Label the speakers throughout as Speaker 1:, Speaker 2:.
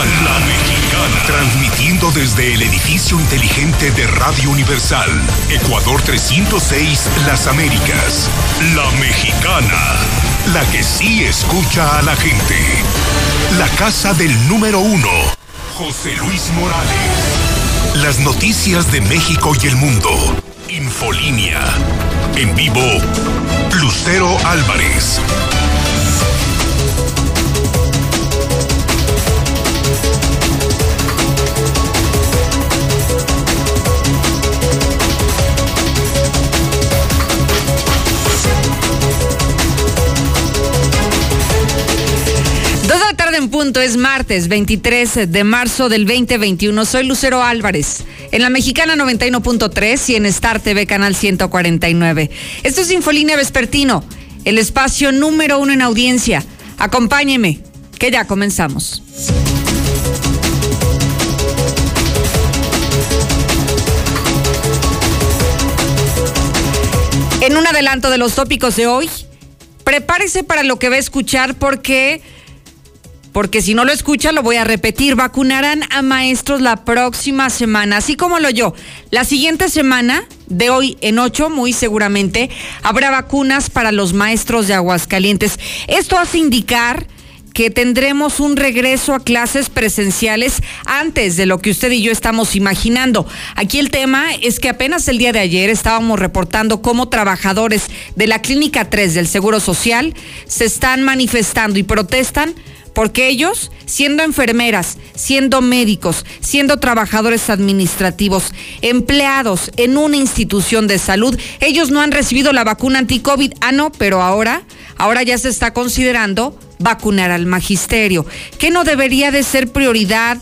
Speaker 1: La Mexicana, transmitiendo desde el edificio inteligente de Radio Universal, Ecuador 306, Las Américas. La Mexicana, la que sí escucha a la gente. La casa del número uno, José Luis Morales. Las noticias de México y el mundo. Infolínea. En vivo, Lucero Álvarez.
Speaker 2: En punto, es martes 23 de marzo del 2021. Soy Lucero Álvarez, en la Mexicana 91.3 y en Star TV Canal 149. Esto es Infolínea Vespertino, el espacio número uno en audiencia. Acompáñeme, que ya comenzamos. En un adelanto de los tópicos de hoy, prepárese para lo que va a escuchar porque porque si no lo escucha lo voy a repetir. Vacunarán a maestros la próxima semana, así como lo yo. La siguiente semana, de hoy en ocho, muy seguramente, habrá vacunas para los maestros de Aguascalientes. Esto hace indicar que tendremos un regreso a clases presenciales antes de lo que usted y yo estamos imaginando. Aquí el tema es que apenas el día de ayer estábamos reportando cómo trabajadores de la Clínica 3 del Seguro Social se están manifestando y protestan porque ellos, siendo enfermeras, siendo médicos, siendo trabajadores administrativos, empleados en una institución de salud, ellos no han recibido la vacuna anti-COVID. Ah, no, pero ahora, ahora ya se está considerando vacunar al magisterio. ¿Qué no debería de ser prioridad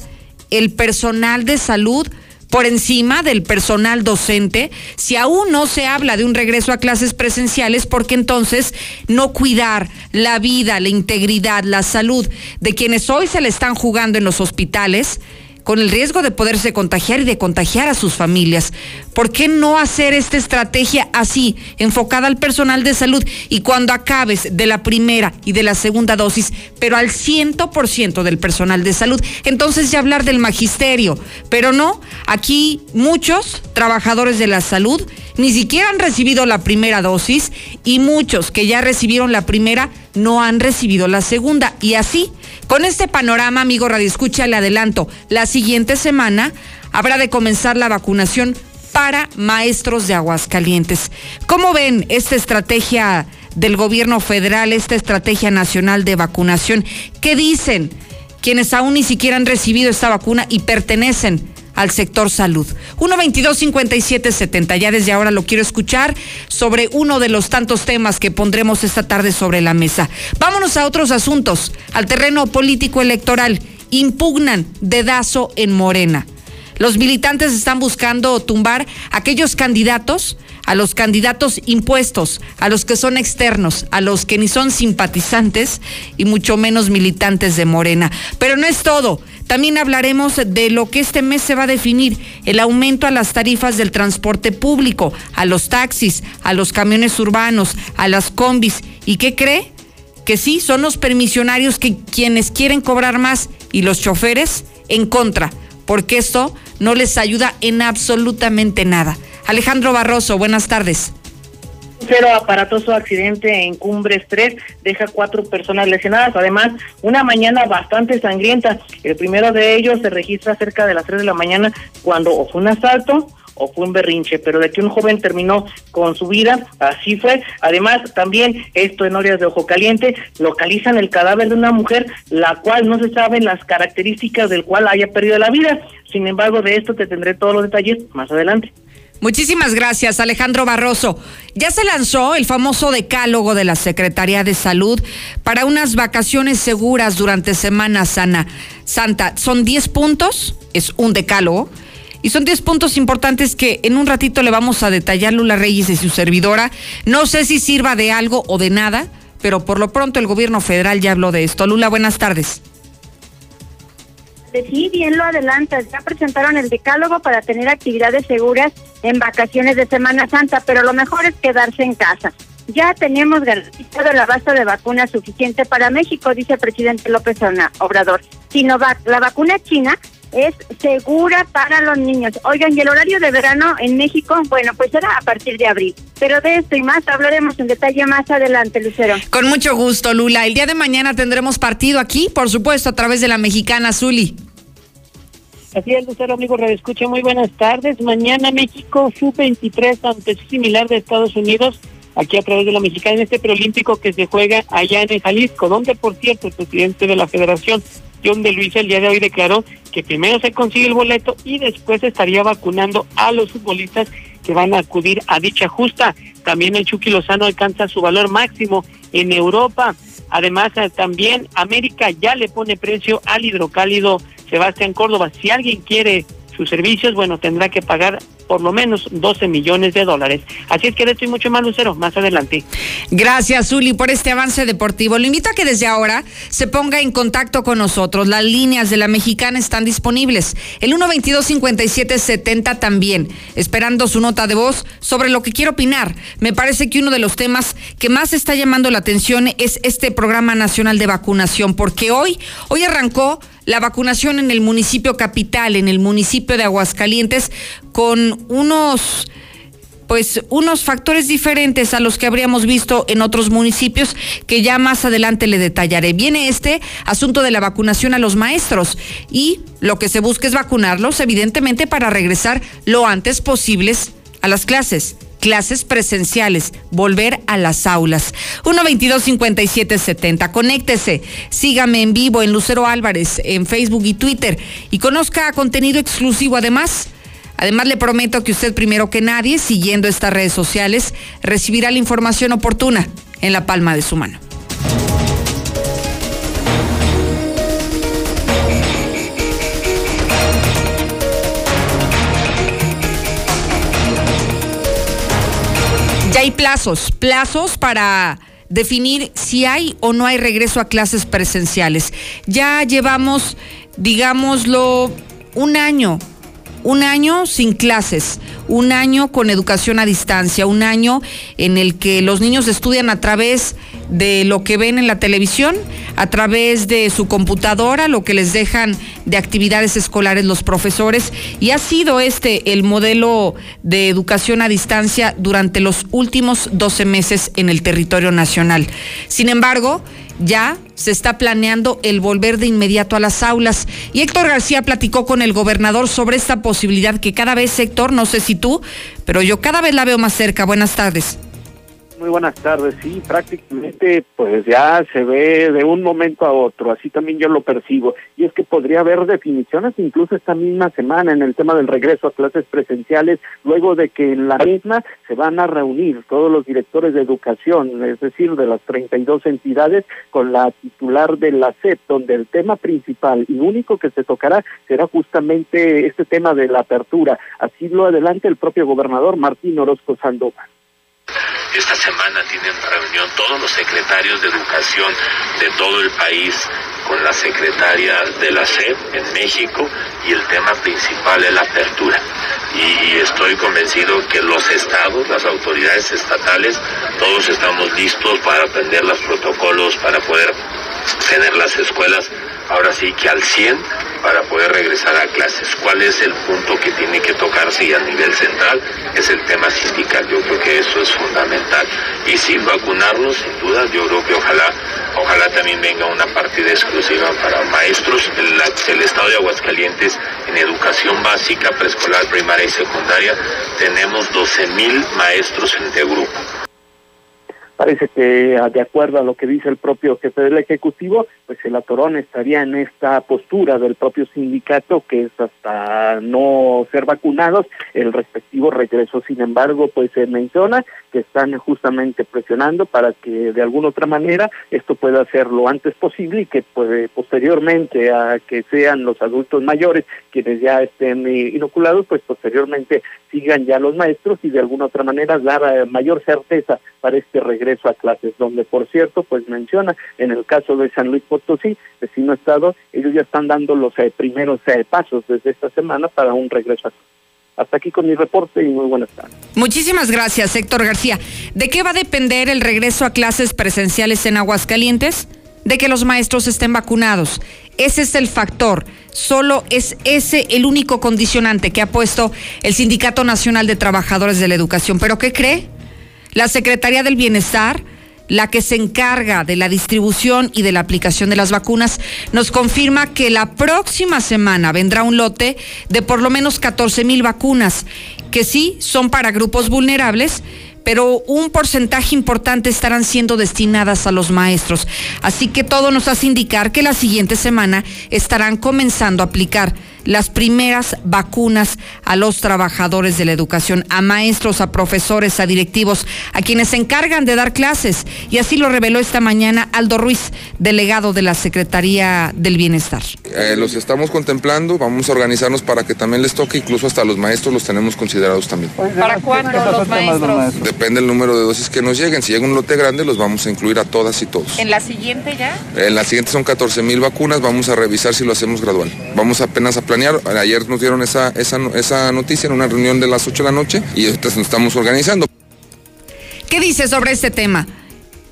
Speaker 2: el personal de salud? Por encima del personal docente, si aún no se habla de un regreso a clases presenciales, porque entonces no cuidar la vida, la integridad, la salud de quienes hoy se le están jugando en los hospitales, con el riesgo de poderse contagiar y de contagiar a sus familias. ¿Por qué no hacer esta estrategia así, enfocada al personal de salud y cuando acabes de la primera y de la segunda dosis, pero al ciento por ciento del personal de salud? Entonces ya hablar del magisterio, pero no, aquí muchos trabajadores de la salud ni siquiera han recibido la primera dosis y muchos que ya recibieron la primera no han recibido la segunda y así con este panorama, amigo Radio Escucha, le adelanto, la siguiente semana habrá de comenzar la vacunación para maestros de Aguascalientes. ¿Cómo ven esta estrategia del gobierno federal, esta estrategia nacional de vacunación? ¿Qué dicen quienes aún ni siquiera han recibido esta vacuna y pertenecen al sector salud. 122-5770. Ya desde ahora lo quiero escuchar sobre uno de los tantos temas que pondremos esta tarde sobre la mesa. Vámonos a otros asuntos, al terreno político electoral. Impugnan dedazo en Morena. Los militantes están buscando tumbar aquellos candidatos a los candidatos impuestos, a los que son externos, a los que ni son simpatizantes y mucho menos militantes de Morena. Pero no es todo. También hablaremos de lo que este mes se va a definir, el aumento a las tarifas del transporte público, a los taxis, a los camiones urbanos, a las combis. ¿Y qué cree? Que sí, son los permisionarios que quienes quieren cobrar más y los choferes en contra, porque esto no les ayuda en absolutamente nada. Alejandro Barroso, buenas tardes.
Speaker 3: Cero aparatoso accidente en Cumbres 3 deja cuatro personas lesionadas. Además, una mañana bastante sangrienta. El primero de ellos se registra cerca de las 3 de la mañana cuando o fue un asalto o fue un berrinche, pero de que un joven terminó con su vida, así fue. Además, también esto en Orias de Ojo Caliente, localizan el cadáver de una mujer, la cual no se saben las características del cual haya perdido la vida. Sin embargo, de esto te tendré todos los detalles más adelante.
Speaker 2: Muchísimas gracias, Alejandro Barroso. Ya se lanzó el famoso decálogo de la Secretaría de Salud para unas vacaciones seguras durante Semana Sana Santa. Son 10 puntos, es un decálogo, y son 10 puntos importantes que en un ratito le vamos a detallar Lula Reyes y su servidora. No sé si sirva de algo o de nada, pero por lo pronto el gobierno federal ya habló de esto. Lula, buenas tardes.
Speaker 4: Sí, bien lo adelantas. Ya presentaron el decálogo para tener actividades seguras en vacaciones de Semana Santa, pero lo mejor es quedarse en casa. Ya tenemos garantizado el abasto de vacunas suficiente para México, dice el presidente López Obrador. Sinovac. La vacuna china es segura para los niños. Oigan, y el horario de verano en México, bueno, pues será a partir de abril. Pero de esto y más hablaremos en detalle más adelante, Lucero.
Speaker 2: Con mucho gusto, Lula. El día de mañana tendremos partido aquí, por supuesto, a través de la mexicana Zuli.
Speaker 5: Así es, Lucero, amigo Escucha, muy buenas tardes. Mañana México sub-23 ante similar de Estados Unidos, aquí a través de la mexicana en este preolímpico que se juega allá en Jalisco, donde, por cierto, el presidente de la federación, John de Luis, el día de hoy declaró que primero se consigue el boleto y después estaría vacunando a los futbolistas que van a acudir a dicha justa. También el Chucky Lozano alcanza su valor máximo en Europa. Además, eh, también América ya le pone precio al hidrocálido Sebastián Córdoba. Si alguien quiere sus servicios, bueno, tendrá que pagar por lo menos 12 millones de dólares. Así es que de esto y mucho más, Lucero, más adelante.
Speaker 2: Gracias, Zuli, por este avance deportivo. Lo invito a que desde ahora se ponga en contacto con nosotros. Las líneas de la mexicana están disponibles. El 122-5770 también, esperando su nota de voz sobre lo que quiero opinar. Me parece que uno de los temas que más está llamando la atención es este programa nacional de vacunación, porque hoy, hoy arrancó la vacunación en el municipio capital, en el municipio de Aguascalientes, con unos pues unos factores diferentes a los que habríamos visto en otros municipios que ya más adelante le detallaré. Viene este asunto de la vacunación a los maestros y lo que se busca es vacunarlos evidentemente para regresar lo antes posibles a las clases clases presenciales, volver a las aulas. 122-5770. Conéctese, sígame en vivo en Lucero Álvarez, en Facebook y Twitter y conozca contenido exclusivo. Además, además le prometo que usted primero que nadie, siguiendo estas redes sociales, recibirá la información oportuna en la palma de su mano. Hay plazos, plazos para definir si hay o no hay regreso a clases presenciales. Ya llevamos, digámoslo, un año un año sin clases, un año con educación a distancia, un año en el que los niños estudian a través de lo que ven en la televisión, a través de su computadora, lo que les dejan de actividades escolares los profesores, y ha sido este el modelo de educación a distancia durante los últimos 12 meses en el territorio nacional. Sin embargo, ya se está planeando el volver de inmediato a las aulas. Y Héctor García platicó con el gobernador sobre esta posibilidad que cada vez, Héctor, no sé si tú, pero yo cada vez la veo más cerca. Buenas tardes.
Speaker 6: Muy buenas tardes. Sí, prácticamente pues ya se ve de un momento a otro, así también yo lo percibo. Y es que podría haber definiciones incluso esta misma semana en el tema del regreso a clases presenciales, luego de que en la misma se van a reunir todos los directores de educación, es decir, de las 32 entidades, con la titular de la SEP, donde el tema principal y único que se tocará será justamente este tema de la apertura. Así lo adelanta el propio gobernador Martín Orozco Sandoval.
Speaker 7: Esta semana tienen reunión todos los secretarios de educación de todo el país con la secretaria de la SEP en México y el tema principal es la apertura. Y estoy convencido que los estados, las autoridades estatales, todos estamos listos para aprender los protocolos, para poder tener las escuelas ahora sí que al 100 para poder regresar a clases. ¿Cuál es el punto que tiene que tocarse y a nivel central? Es el tema sindical. Yo creo que eso es fundamental. Y sin vacunarnos, sin duda, yo creo que ojalá, ojalá también venga una partida exclusiva para maestros. El, estado de Aguascalientes en educación básica, preescolar, primaria y secundaria, tenemos 12 mil maestros en grupo.
Speaker 6: Parece que, de acuerdo a lo que dice el propio jefe del Ejecutivo, pues el atorón estaría en esta postura del propio sindicato, que es hasta no ser vacunados, el respectivo regreso. Sin embargo, pues se menciona que están justamente presionando para que de alguna otra manera esto pueda ser lo antes posible y que pues, posteriormente a que sean los adultos mayores quienes ya estén inoculados, pues posteriormente sigan ya los maestros y de alguna otra manera dar eh, mayor certeza para este regreso a clases, donde por cierto, pues menciona, en el caso de San Luis Potosí, vecino estado, ellos ya están dando los eh, primeros eh, pasos desde esta semana para un regreso. Hasta aquí con mi reporte y muy buenas tardes.
Speaker 2: Muchísimas gracias, Héctor García. ¿De qué va a depender el regreso a clases presenciales en Aguascalientes? De que los maestros estén vacunados. Ese es el factor. Solo es ese el único condicionante que ha puesto el Sindicato Nacional de Trabajadores de la Educación. ¿Pero qué cree? La Secretaría del Bienestar, la que se encarga de la distribución y de la aplicación de las vacunas, nos confirma que la próxima semana vendrá un lote de por lo menos 14 mil vacunas, que sí son para grupos vulnerables, pero un porcentaje importante estarán siendo destinadas a los maestros. Así que todo nos hace indicar que la siguiente semana estarán comenzando a aplicar las primeras vacunas a los trabajadores de la educación, a maestros, a profesores, a directivos, a quienes se encargan de dar clases. Y así lo reveló esta mañana Aldo Ruiz, delegado de la Secretaría del Bienestar.
Speaker 8: Eh, los estamos contemplando, vamos a organizarnos para que también les toque, incluso hasta los maestros los tenemos considerados también.
Speaker 2: ¿Para cuándo los maestros?
Speaker 8: Depende del número de dosis que nos lleguen. Si llega un lote grande, los vamos a incluir a todas y todos.
Speaker 2: ¿En la siguiente ya?
Speaker 8: En la siguiente son 14 mil vacunas, vamos a revisar si lo hacemos gradual. Vamos apenas a planear. Ayer nos dieron esa, esa, esa noticia en una reunión de las 8 de la noche y ahorita nos estamos organizando.
Speaker 2: ¿Qué dice sobre este tema?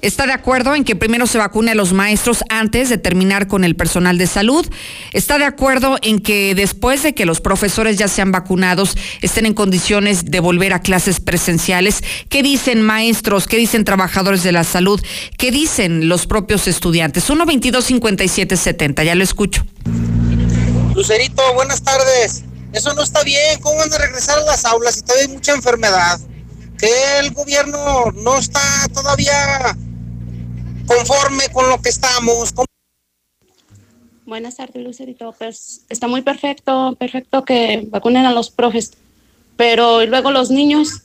Speaker 2: ¿Está de acuerdo en que primero se vacune a los maestros antes de terminar con el personal de salud? ¿Está de acuerdo en que después de que los profesores ya sean vacunados estén en condiciones de volver a clases presenciales? ¿Qué dicen maestros? ¿Qué dicen trabajadores de la salud? ¿Qué dicen los propios estudiantes? 1 22 57 70, ya lo escucho.
Speaker 9: Lucerito, buenas tardes. Eso no está bien. ¿Cómo van a regresar a las aulas si todavía hay mucha enfermedad? Que el gobierno no está todavía conforme con lo que estamos.
Speaker 10: Buenas tardes, Lucerito. Pues está muy perfecto, perfecto que vacunen a los profes, pero y luego los niños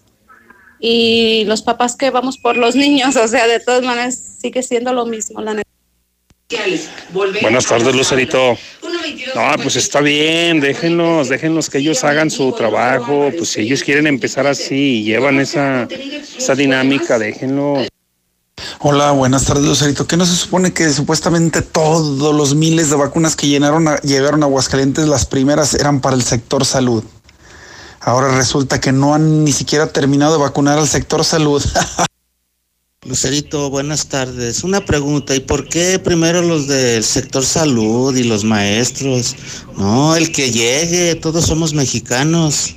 Speaker 10: y los papás que vamos por los niños, o sea, de todas maneras sigue siendo lo mismo, la
Speaker 11: Buenas tardes, Lucerito. No, pues está bien, déjenlos, déjenlos que ellos hagan su trabajo, pues si ellos quieren empezar así y llevan esa, esa dinámica, déjenlo.
Speaker 12: Hola, buenas tardes, Lucerito. ¿Qué no se supone que supuestamente todos los miles de vacunas que llenaron a, llegaron a Aguascalientes, las primeras eran para el sector salud? Ahora resulta que no han ni siquiera terminado de vacunar al sector salud.
Speaker 13: Lucerito, buenas tardes. Una pregunta, ¿y por qué primero los del sector salud y los maestros? No, el que llegue, todos somos mexicanos.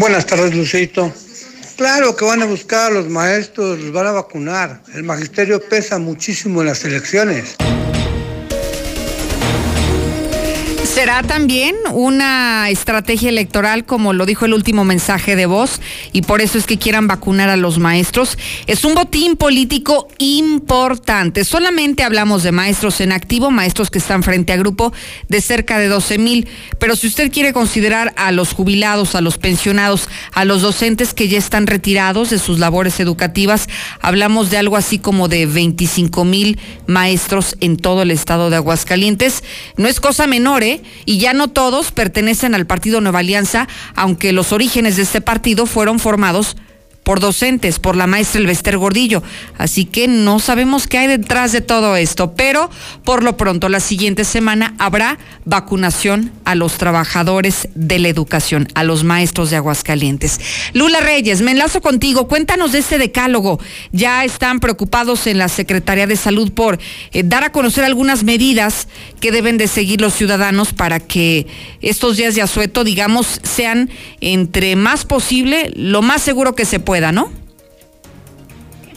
Speaker 14: Buenas tardes, Lucerito. Claro que van a buscar a los maestros, los van a vacunar. El magisterio pesa muchísimo en las elecciones.
Speaker 2: Será también una estrategia electoral, como lo dijo el último mensaje de voz, y por eso es que quieran vacunar a los maestros. Es un botín político importante. Solamente hablamos de maestros en activo, maestros que están frente a grupo de cerca de 12 mil. Pero si usted quiere considerar a los jubilados, a los pensionados, a los docentes que ya están retirados de sus labores educativas, hablamos de algo así como de 25 mil maestros en todo el estado de Aguascalientes. No es cosa menor, ¿eh? Y ya no todos pertenecen al Partido Nueva Alianza, aunque los orígenes de este partido fueron formados por docentes, por la maestra Elvester Gordillo. Así que no sabemos qué hay detrás de todo esto, pero por lo pronto la siguiente semana habrá vacunación a los trabajadores de la educación, a los maestros de Aguascalientes. Lula Reyes, me enlazo contigo. Cuéntanos de este decálogo. Ya están preocupados en la Secretaría de Salud por eh, dar a conocer algunas medidas que deben de seguir los ciudadanos para que estos días de asueto, digamos, sean entre más posible, lo más seguro que se pueda pueda, ¿no?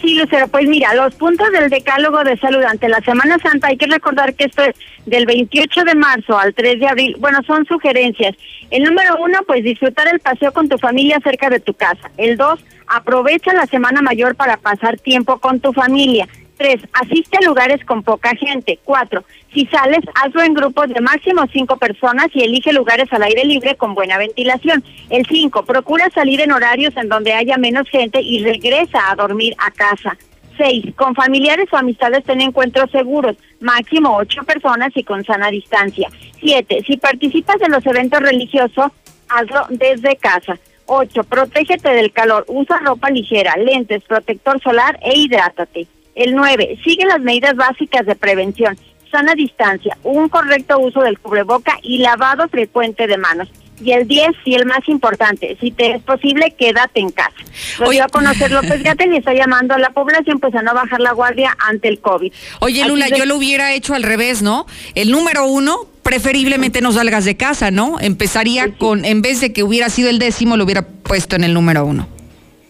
Speaker 4: Sí, Lucero, pues mira, los puntos del decálogo de salud ante la Semana Santa, hay que recordar que esto es del 28 de marzo al 3 de abril, bueno, son sugerencias. El número uno, pues disfrutar el paseo con tu familia cerca de tu casa. El dos, aprovecha la Semana Mayor para pasar tiempo con tu familia. Tres, asiste a lugares con poca gente. Cuatro, si sales, hazlo en grupos de máximo cinco personas y elige lugares al aire libre con buena ventilación. El cinco, procura salir en horarios en donde haya menos gente y regresa a dormir a casa. Seis, con familiares o amistades ten encuentros seguros, máximo ocho personas y con sana distancia. Siete, si participas en los eventos religiosos, hazlo desde casa. Ocho, protégete del calor, usa ropa ligera, lentes, protector solar e hidrátate. El 9. Sigue las medidas básicas de prevención. Sana distancia, un correcto uso del cubreboca y lavado frecuente de manos. Y el 10, y el más importante, si te es posible, quédate en casa. Lo dio a conocer López Gatel y está llamando a la población pues a no bajar la guardia ante el COVID.
Speaker 2: Oye, Lula, yo lo hubiera hecho al revés, ¿no? El número uno, preferiblemente no salgas de casa, ¿no? Empezaría con, en vez de que hubiera sido el décimo, lo hubiera puesto en el número uno.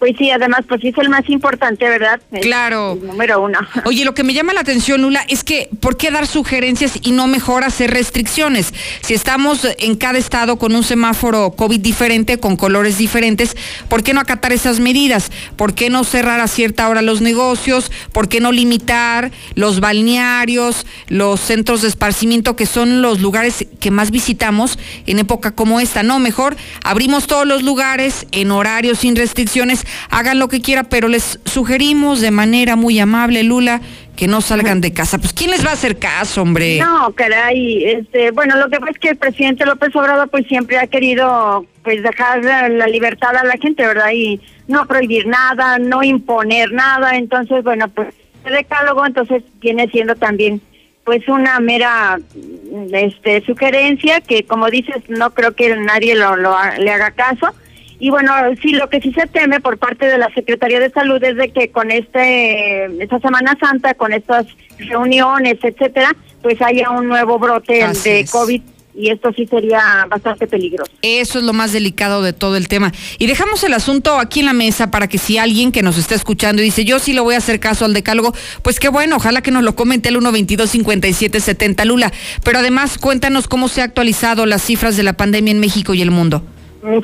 Speaker 4: Pues sí, además, pues sí es el más importante, ¿verdad?
Speaker 2: claro.
Speaker 4: número uno.
Speaker 2: Oye, lo que me llama la atención, Lula, es que ¿por qué dar sugerencias y no mejor hacer restricciones? Si estamos en cada estado con un semáforo COVID diferente, con colores diferentes, ¿por qué no acatar esas medidas? ¿Por qué no cerrar a cierta hora los negocios? ¿Por qué no limitar los balnearios, los centros de esparcimiento, que son los lugares que más visitamos en época como esta? No, mejor abrimos todos los lugares en horarios sin restricciones hagan lo que quieran, pero les sugerimos de manera muy amable, Lula, que no salgan de casa. Pues ¿quién les va a hacer caso, hombre?
Speaker 4: No, caray, este, bueno, lo que pasa es que el presidente López Obrador pues siempre ha querido pues dejar la libertad a la gente, ¿verdad? Y no prohibir nada, no imponer nada, entonces, bueno, pues el decálogo entonces viene siendo también pues una mera este sugerencia que como dices no creo que nadie lo, lo le haga caso y bueno, sí, lo que sí se teme por parte de la Secretaría de Salud es de que con este esta Semana Santa, con estas reuniones, etcétera, pues haya un nuevo brote de COVID y esto sí sería bastante peligroso.
Speaker 2: Eso es lo más delicado de todo el tema. Y dejamos el asunto aquí en la mesa para que si alguien que nos está escuchando dice, yo sí le voy a hacer caso al decálogo, pues qué bueno, ojalá que nos lo comente el 122-5770 Lula. Pero además, cuéntanos cómo se han actualizado las cifras de la pandemia en México y el mundo.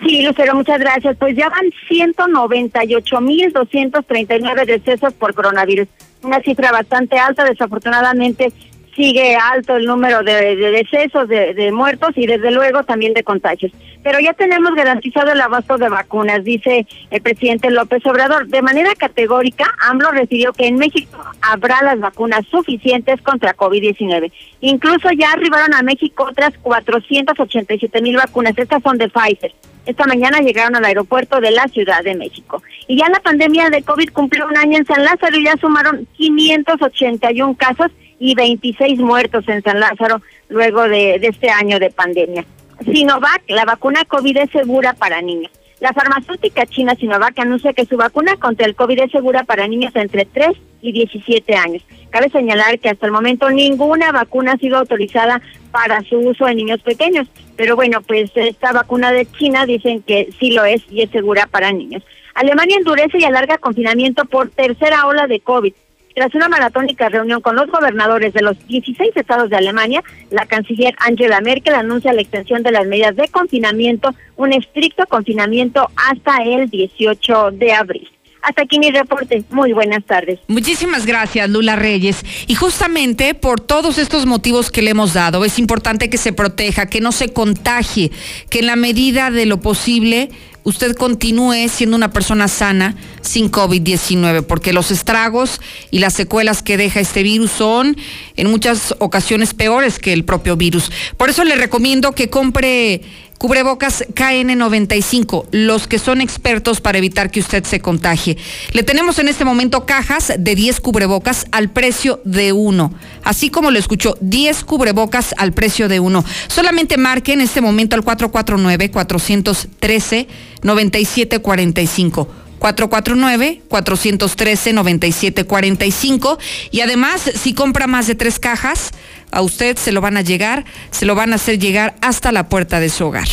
Speaker 4: Sí, Lucero, muchas gracias. Pues ya van 198.239 decesos por coronavirus. Una cifra bastante alta, desafortunadamente sigue alto el número de, decesos, de, muertos y desde luego también de contagios. Pero ya tenemos garantizado el abasto de vacunas, dice el presidente López Obrador. De manera categórica, AMLO refirió que en México habrá las vacunas suficientes contra COVID-19. Incluso ya arribaron a México otras 487 mil vacunas. Estas son de Pfizer. Esta mañana llegaron al aeropuerto de la Ciudad de México. Y ya la pandemia de COVID cumplió un año en San Lázaro y ya sumaron 581 casos y 26 muertos en San Lázaro luego de, de este año de pandemia. Sinovac, la vacuna COVID es segura para niños. La farmacéutica china Sinovac anuncia que su vacuna contra el COVID es segura para niños entre 3 y 17 años. Cabe señalar que hasta el momento ninguna vacuna ha sido autorizada para su uso en niños pequeños. Pero bueno, pues esta vacuna de China dicen que sí lo es y es segura para niños. Alemania endurece y alarga confinamiento por tercera ola de COVID. Tras una maratónica reunión con los gobernadores de los 16 estados de Alemania, la canciller Angela Merkel anuncia la extensión de las medidas de confinamiento, un estricto confinamiento hasta el 18 de abril. Hasta aquí mi reporte. Muy buenas tardes.
Speaker 2: Muchísimas gracias, Lula Reyes. Y justamente por todos estos motivos que le hemos dado, es importante que se proteja, que no se contagie, que en la medida de lo posible usted continúe siendo una persona sana sin COVID-19, porque los estragos y las secuelas que deja este virus son en muchas ocasiones peores que el propio virus. Por eso le recomiendo que compre Cubrebocas KN95, los que son expertos para evitar que usted se contagie. Le tenemos en este momento cajas de 10 cubrebocas al precio de uno. Así como lo escuchó, 10 cubrebocas al precio de uno. Solamente marque en este momento al 449-413-9745. 449-413-9745. Y además, si compra más de tres cajas, a usted se lo van a llegar, se lo van a hacer llegar hasta la puerta de su hogar.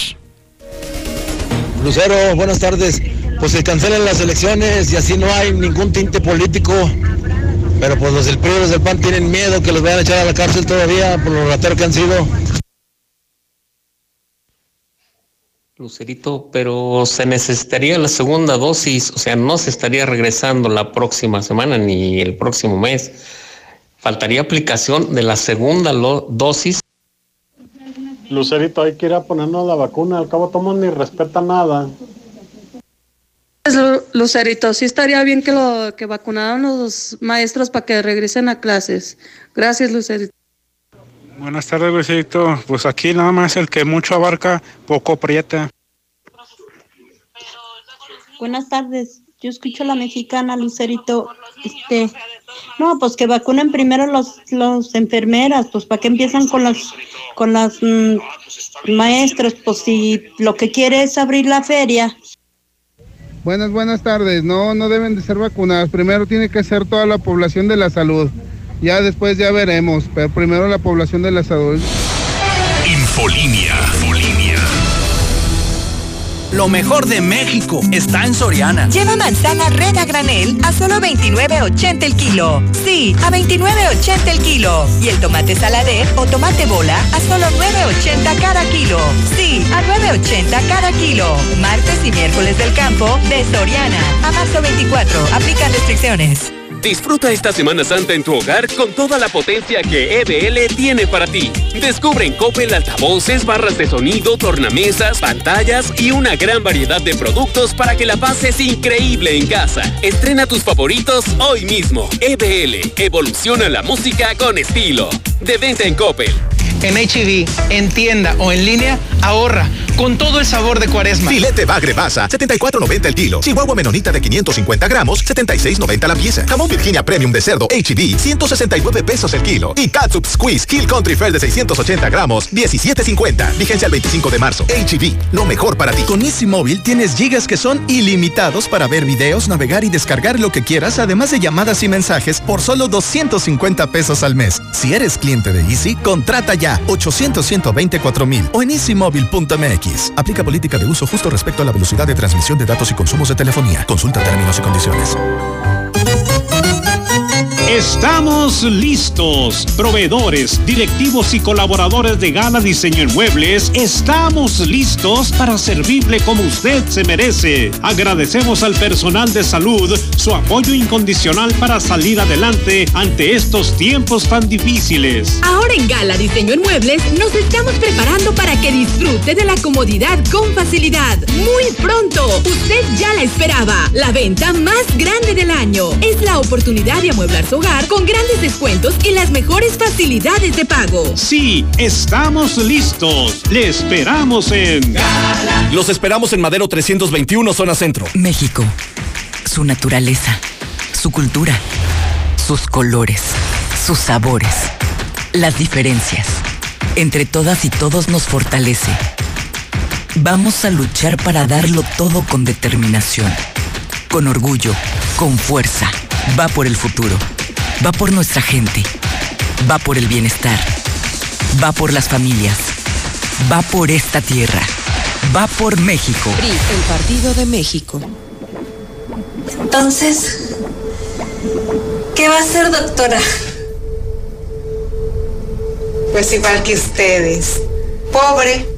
Speaker 15: Lucero, buenas tardes. Pues se cancelan las elecciones y así no hay ningún tinte político. Pero pues los del PRI y los del PAN tienen miedo que los vayan a echar a la cárcel todavía por los rateros que han sido.
Speaker 16: Lucerito, pero se necesitaría la segunda dosis, o sea, no se estaría regresando la próxima semana ni el próximo mes faltaría aplicación de la segunda dosis.
Speaker 17: Lucerito, hay que ir a ponernos la vacuna, al cabo tomo ni respeta nada.
Speaker 18: Lucerito, sí estaría bien que lo que vacunaran los maestros para que regresen a clases. Gracias, Lucerito.
Speaker 19: Buenas tardes, Lucerito. Pues aquí nada más el que mucho abarca, poco aprieta.
Speaker 20: Buenas tardes. Yo escucho a la mexicana, Lucerito. Este, no, pues que vacunen primero los, los enfermeras, pues para que empiezan con los, con las mm, maestros, pues si lo que quiere es abrir la feria.
Speaker 21: Buenas, buenas tardes. No, no deben de ser vacunadas. Primero tiene que ser toda la población de la salud. Ya después ya veremos, pero primero la población de la salud.
Speaker 1: Infolinia.
Speaker 22: Lo mejor de México está en Soriana.
Speaker 23: Lleva manzana red a granel a solo 29.80 el kilo. Sí, a 29.80 el kilo. Y el tomate saladet o tomate bola a solo 9.80 cada kilo. Sí, a 9.80 cada kilo. Martes y miércoles del campo de Soriana. A marzo 24. Aplican restricciones.
Speaker 24: Disfruta esta Semana Santa en tu hogar con toda la potencia que EBL tiene para ti. Descubre en Coppel altavoces, barras de sonido, tornamesas, pantallas y una gran variedad de productos para que la pases increíble en casa. Estrena tus favoritos hoy mismo. EBL, evoluciona la música con estilo. De venta en Coppel.
Speaker 25: En HB, en tienda o en línea, ahorra con todo el sabor de cuaresma.
Speaker 26: Filete bagre basa, 74.90 el kilo. Chihuahua menonita de 550 gramos, 76.90 la pieza. Jamón Virginia Premium de cerdo HB, 169 pesos el kilo. Y Catsup Squeeze Hill Country Fair de 680 gramos, 17.50. Vigencia el 25 de marzo. HB, lo mejor para ti.
Speaker 27: Con Easy Móvil tienes gigas que son ilimitados para ver videos, navegar y descargar lo que quieras, además de llamadas y mensajes por solo 250 pesos al mes. Si eres cliente de Easy, contrata ya 800 124 mil o en easymóvil.mx. Aplica política de uso justo respecto a la velocidad de transmisión de datos y consumos de telefonía. Consulta términos y condiciones.
Speaker 28: Estamos listos. Proveedores, directivos y colaboradores de Gala Diseño en Muebles, estamos listos para servirle como usted se merece. Agradecemos al personal de salud su apoyo incondicional para salir adelante ante estos tiempos tan difíciles.
Speaker 29: Ahora en Gala Diseño en Muebles nos estamos preparando para que disfrute de la comodidad con facilidad. Muy pronto, usted ya la esperaba. La venta más grande del año. Es la oportunidad de amueblar su hogar con grandes descuentos y las mejores facilidades de pago.
Speaker 28: Sí, estamos listos. Le esperamos en...
Speaker 30: Los esperamos en Madero 321, zona centro.
Speaker 31: México. Su naturaleza. Su cultura. Sus colores. Sus sabores. Las diferencias. Entre todas y todos nos fortalece. Vamos a luchar para darlo todo con determinación. Con orgullo. Con fuerza. Va por el futuro. Va por nuestra gente. Va por el bienestar. Va por las familias. Va por esta tierra. Va por México.
Speaker 32: PRI, el Partido de México.
Speaker 33: Entonces, ¿qué va a hacer, doctora?
Speaker 34: Pues igual que ustedes. Pobre.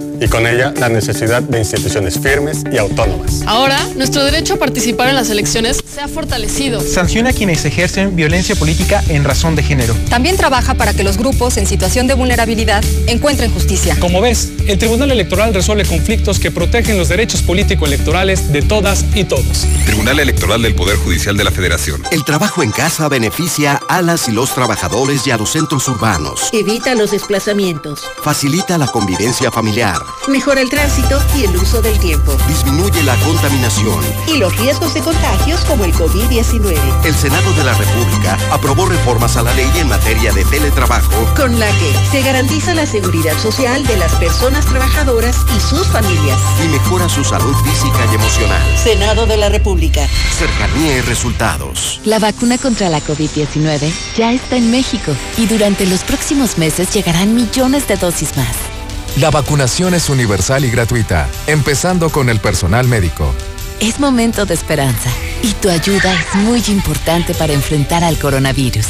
Speaker 35: y con ella la necesidad de instituciones firmes y autónomas.
Speaker 36: Ahora, nuestro derecho a participar en las elecciones se ha fortalecido.
Speaker 37: Sanciona a quienes ejercen violencia política en razón de género.
Speaker 38: También trabaja para que los grupos en situación de vulnerabilidad encuentren justicia.
Speaker 39: Como ves, el Tribunal Electoral resuelve conflictos que protegen los derechos político-electorales de todas y todos.
Speaker 1: Tribunal Electoral del Poder Judicial de la Federación.
Speaker 40: El trabajo en casa beneficia a las y los trabajadores y a los centros urbanos.
Speaker 41: Evita los desplazamientos.
Speaker 40: Facilita la convivencia familiar
Speaker 42: Mejora el tránsito y el uso del tiempo.
Speaker 43: Disminuye la contaminación.
Speaker 42: Y los riesgos de contagios como el COVID-19.
Speaker 43: El Senado de la República aprobó reformas a la ley en materia de teletrabajo.
Speaker 42: Con la que se garantiza la seguridad social de las personas trabajadoras y sus familias.
Speaker 43: Y mejora su salud física y emocional.
Speaker 42: Senado de la República.
Speaker 43: Cercanía y resultados.
Speaker 44: La vacuna contra la COVID-19 ya está en México y durante los próximos meses llegarán millones de dosis más.
Speaker 45: La vacunación es universal y gratuita, empezando con el personal médico.
Speaker 44: Es momento de esperanza y tu ayuda es muy importante para enfrentar al coronavirus.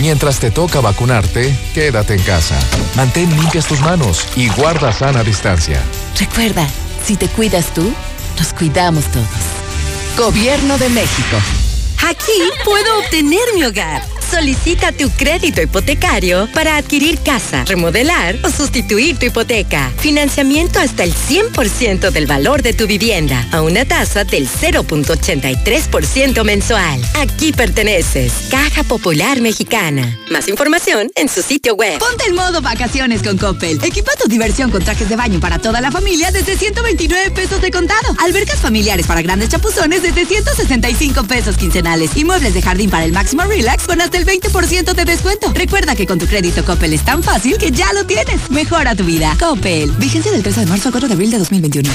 Speaker 45: Mientras te toca vacunarte, quédate en casa. Mantén limpias tus manos y guarda sana distancia.
Speaker 44: Recuerda, si te cuidas tú, nos cuidamos todos. Gobierno de México.
Speaker 46: Aquí puedo obtener mi hogar. Solicita tu crédito hipotecario para adquirir casa, remodelar o sustituir tu hipoteca. Financiamiento hasta el 100% del valor de tu vivienda a una tasa del 0.83% mensual. Aquí perteneces. Caja Popular Mexicana. Más información en su sitio web.
Speaker 47: Ponte en modo vacaciones con Coppel. Equipa tu diversión con trajes de baño para toda la familia desde 129 pesos de contado. Albercas familiares para grandes chapuzones desde 165 pesos quincenales. Y muebles de jardín para el máximo relax con hasta el 20% de descuento. Recuerda que con tu crédito Coppel es tan fácil que ya lo tienes. Mejora tu vida. Coppel. Vigencia del 13 de marzo al 4 de abril de 2021.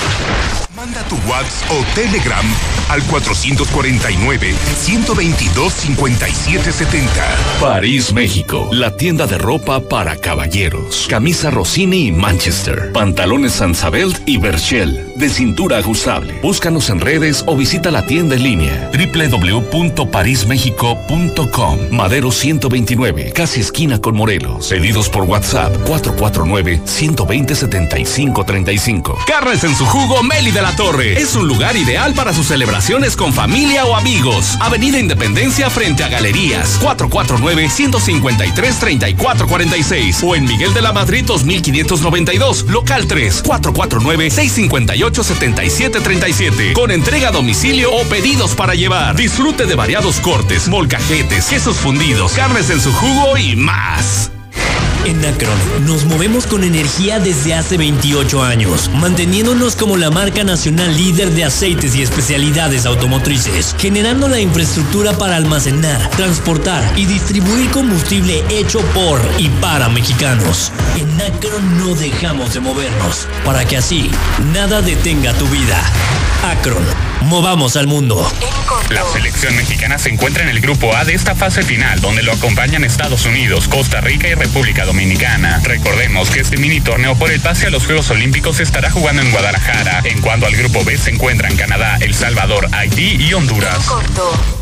Speaker 1: Manda tu WhatsApp o Telegram al 449-122-5770.
Speaker 48: París, México. La tienda de ropa para caballeros. Camisa Rossini y Manchester. Pantalones Sansabelt y Berchel. De cintura ajustable. Búscanos en redes o visita la tienda en línea. www.parismexico.com. Madero 129. Casi esquina con Morelos. Pedidos por WhatsApp 449-120-7535.
Speaker 30: Carnes en su jugo Meli de la Torre. Es un lugar ideal para sus celebraciones con familia o amigos. Avenida Independencia frente a Galerías. 449-153-3446. O en Miguel de la Madrid 2592. Local 3. 449-658-7737. Con entrega a domicilio o pedidos para llevar. Disfrute de variados cortes, molcajetes, quesos fundidos, carnes en su jugo y más.
Speaker 49: En Acron nos movemos con energía desde hace 28 años, manteniéndonos como la marca nacional líder de aceites y especialidades automotrices, generando la infraestructura para almacenar, transportar y distribuir combustible hecho por y para mexicanos. En Acron no dejamos de movernos, para que así nada detenga tu vida. Acron, movamos al mundo.
Speaker 31: La selección mexicana se encuentra en el grupo A de esta fase final, donde lo acompañan Estados Unidos, Costa Rica y República Dominicana. Recordemos que este mini torneo por el pase a los Juegos Olímpicos se estará jugando en Guadalajara. En cuanto al grupo B se encuentran Canadá, El Salvador, Haití y Honduras.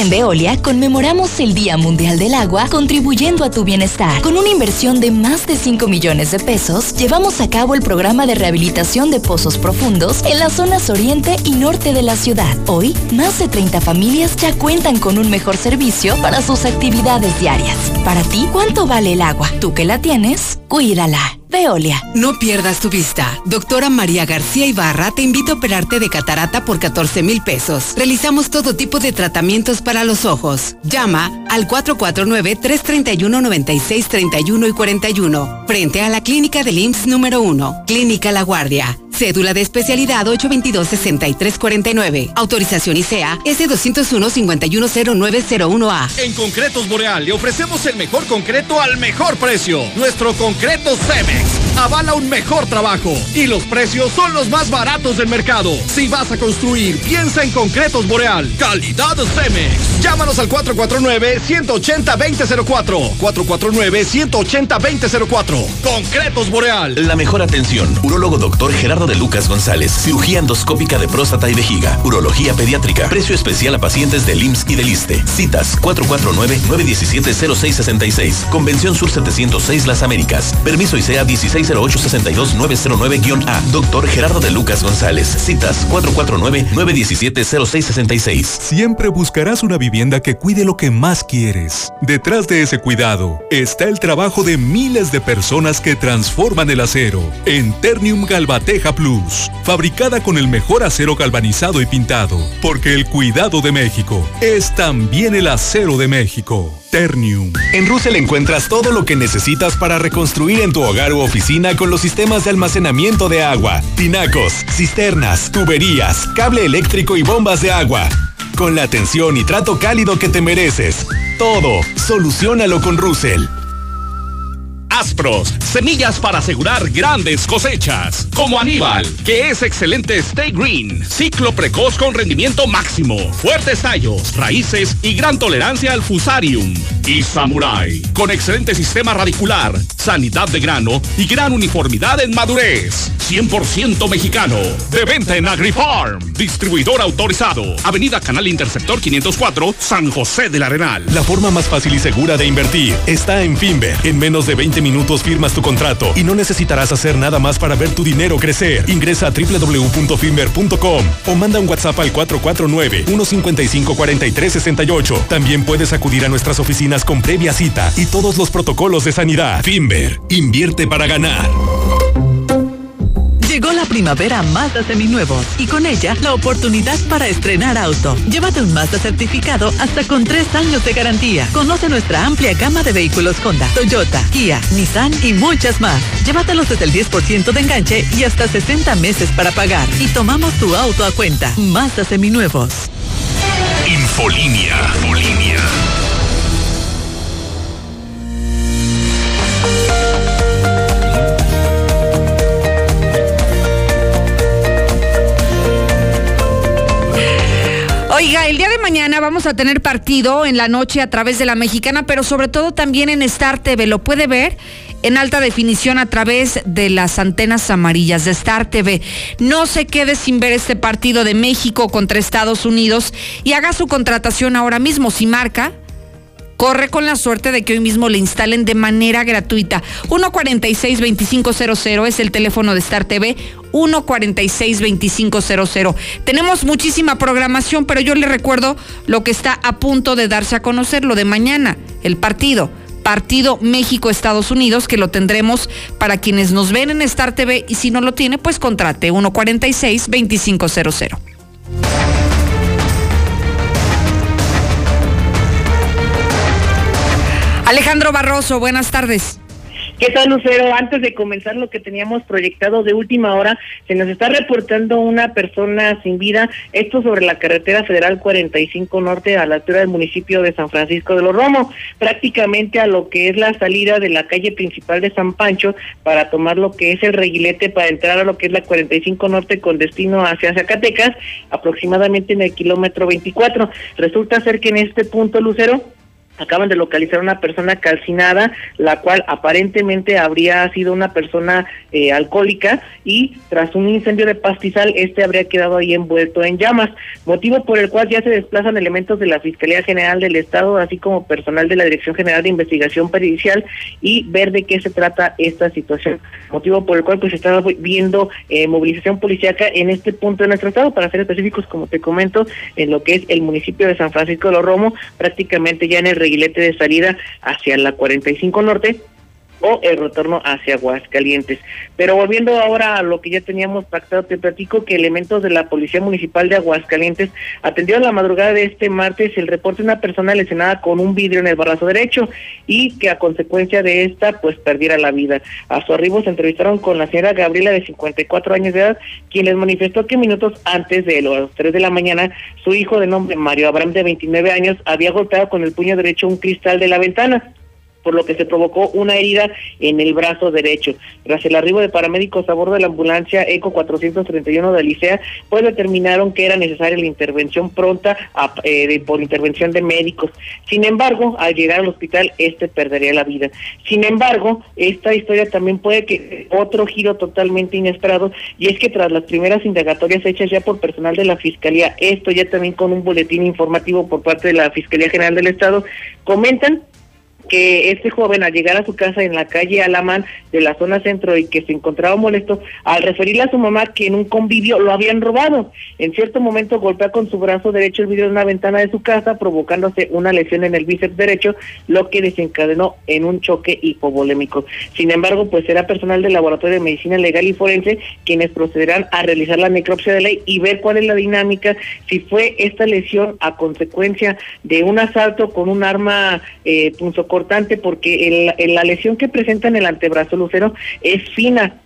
Speaker 46: En Veolia conmemoramos el Día Mundial del Agua contribuyendo a tu bienestar. Con una inversión de más de 5 millones de pesos, llevamos a cabo el programa de rehabilitación de pozos profundos en las zonas oriente y norte de la ciudad. Hoy, más de 30 familias ya cuentan con un mejor servicio para sus actividades diarias. Para ti, ¿cuánto vale el agua? Tú que la tienes, cuídala. Veolia.
Speaker 50: No pierdas tu vista. Doctora María García Ibarra te invita a operarte de catarata por 14 mil pesos. Realizamos todo tipo de tratamientos para los ojos. Llama al 449-331-9631 y 41. Frente a la clínica del IMSS número 1. Clínica La Guardia. Cédula de especialidad 822-6349. Autorización ICEA S201-510901A.
Speaker 30: En Concretos Boreal le ofrecemos el mejor concreto al mejor precio. Nuestro concreto Cemex avala un mejor trabajo y los precios son los más baratos del mercado. Si vas a construir, piensa en Concretos Boreal. Calidad Cemex. Llámanos al 449-180-2004. 449-180-2004. Concretos Boreal.
Speaker 51: La mejor atención. Urólogo doctor Gerardo de Lucas González. Cirugía endoscópica de próstata y vejiga. Urología pediátrica. Precio especial a pacientes del IMSS y del ISTE. Citas 449-917-0666. Convención Sur 706 Las Américas. Permiso ICEA 16 608-62909-A. Doctor Gerardo de Lucas González. Citas 449-917-0666.
Speaker 35: Siempre buscarás una vivienda que cuide lo que más quieres. Detrás de ese cuidado está el trabajo de miles de personas que transforman el acero en Ternium Galvateja Plus, fabricada con el mejor acero galvanizado y pintado, porque el cuidado de México es también el acero de México. Ternium.
Speaker 52: En Russell encuentras todo lo que necesitas para reconstruir en tu hogar u oficina con los sistemas de almacenamiento de agua, tinacos, cisternas, tuberías, cable eléctrico y bombas de agua. Con la atención y trato cálido que te mereces. Todo, solucionalo con Russell.
Speaker 53: Aspros, semillas para asegurar grandes cosechas. Como Aníbal, que es excelente Stay Green, ciclo precoz con rendimiento máximo, fuertes tallos, raíces y gran tolerancia al fusarium. Y Samurai, con excelente sistema radicular, sanidad de grano y gran uniformidad en madurez. 100% mexicano. De venta en AgriFarm. Distribuidor autorizado. Avenida Canal Interceptor 504, San José del Arenal.
Speaker 52: La forma más fácil y segura de invertir está en Finver. En menos de 20 minutos firmas tu contrato y no necesitarás hacer nada más para ver tu dinero crecer. Ingresa a www.finver.com o manda un WhatsApp al 449-155-4368. También puedes acudir a nuestras oficinas con previa cita y todos los protocolos de sanidad. Finver, invierte para ganar.
Speaker 54: Llegó la primavera Mazda Seminuevos y con ella la oportunidad para estrenar auto. Llévate un Mazda certificado hasta con tres años de garantía. Conoce nuestra amplia gama de vehículos Honda, Toyota, Kia, Nissan y muchas más. Llévatelos desde el 10% de enganche y hasta 60 meses para pagar. Y tomamos tu auto a cuenta. Mazda Seminuevos.
Speaker 2: Oiga, el día de mañana vamos a tener partido en la noche a través de la mexicana, pero sobre todo también en Star TV. Lo puede ver en alta definición a través de las antenas amarillas de Star TV. No se quede sin ver este partido de México contra Estados Unidos y haga su contratación ahora mismo. Si marca, corre con la suerte de que hoy mismo le instalen de manera gratuita. 146-2500 es el teléfono de Star TV. 146-2500. Tenemos muchísima programación, pero yo le recuerdo lo que está a punto de darse a conocer, lo de mañana, el partido. Partido México-Estados Unidos, que lo tendremos para quienes nos ven en Star TV y si no lo tiene, pues contrate 146-2500. Alejandro Barroso, buenas tardes.
Speaker 55: ¿Qué tal, Lucero? Antes de comenzar lo que teníamos proyectado de última hora, se nos está reportando una persona sin vida, esto sobre la carretera federal 45 Norte a la altura del municipio de San Francisco de los Romos, prácticamente a lo que es la salida de la calle principal de San Pancho para tomar lo que es el reguilete para entrar a lo que es la 45 Norte con destino hacia Zacatecas, aproximadamente en el kilómetro 24. Resulta ser que en este punto, Lucero, acaban de localizar una persona calcinada, la cual aparentemente habría sido una persona eh, alcohólica y tras un incendio de pastizal, este habría quedado ahí envuelto en llamas, motivo por el cual ya se desplazan elementos de la Fiscalía General del Estado, así como personal de la Dirección General de Investigación Pericial y ver de qué se trata esta situación, motivo por el cual pues está viendo eh, movilización policíaca en este punto de nuestro estado, para ser específicos, como te comento, en lo que es el municipio de San Francisco de los Romo, prácticamente ya en el de salida hacia la 45 Norte o el retorno hacia Aguascalientes. Pero volviendo ahora a lo que ya teníamos pactado, te platico que elementos de la Policía Municipal de Aguascalientes atendieron la madrugada de este martes el reporte de una persona lesionada con un vidrio en el brazo derecho y que a consecuencia de esta pues perdiera la vida. A su arribo se entrevistaron con la señora Gabriela de 54 años de edad, quien les manifestó que minutos antes de las 3 de la mañana su hijo de nombre Mario Abraham de 29 años había golpeado con el puño derecho un cristal de la ventana por lo que se provocó una herida en el brazo derecho. Tras el arribo de paramédicos a bordo de la ambulancia ECO 431 de Alicea, pues determinaron que era necesaria la intervención pronta eh, por intervención de médicos. Sin embargo, al llegar al hospital, este perdería la vida. Sin embargo, esta historia también puede que otro giro totalmente inesperado, y es que tras las primeras indagatorias hechas ya por personal de la Fiscalía, esto ya también con un boletín informativo por parte de la Fiscalía General del Estado, comentan que este joven al llegar a su casa en la calle Alamán de la zona centro y que se encontraba molesto, al referirle a su mamá que en un convivio lo habían robado. En cierto momento golpea con su brazo derecho el vidrio de una ventana de su casa, provocándose una lesión en el bíceps derecho, lo que desencadenó en un choque hipovolémico. Sin embargo, pues será personal del Laboratorio de Medicina Legal y Forense quienes procederán a realizar la necropsia de ley y ver cuál es la dinámica, si fue esta lesión a consecuencia de un asalto con un arma eh, porque el, la lesión que presenta en el antebrazo lucero es fina,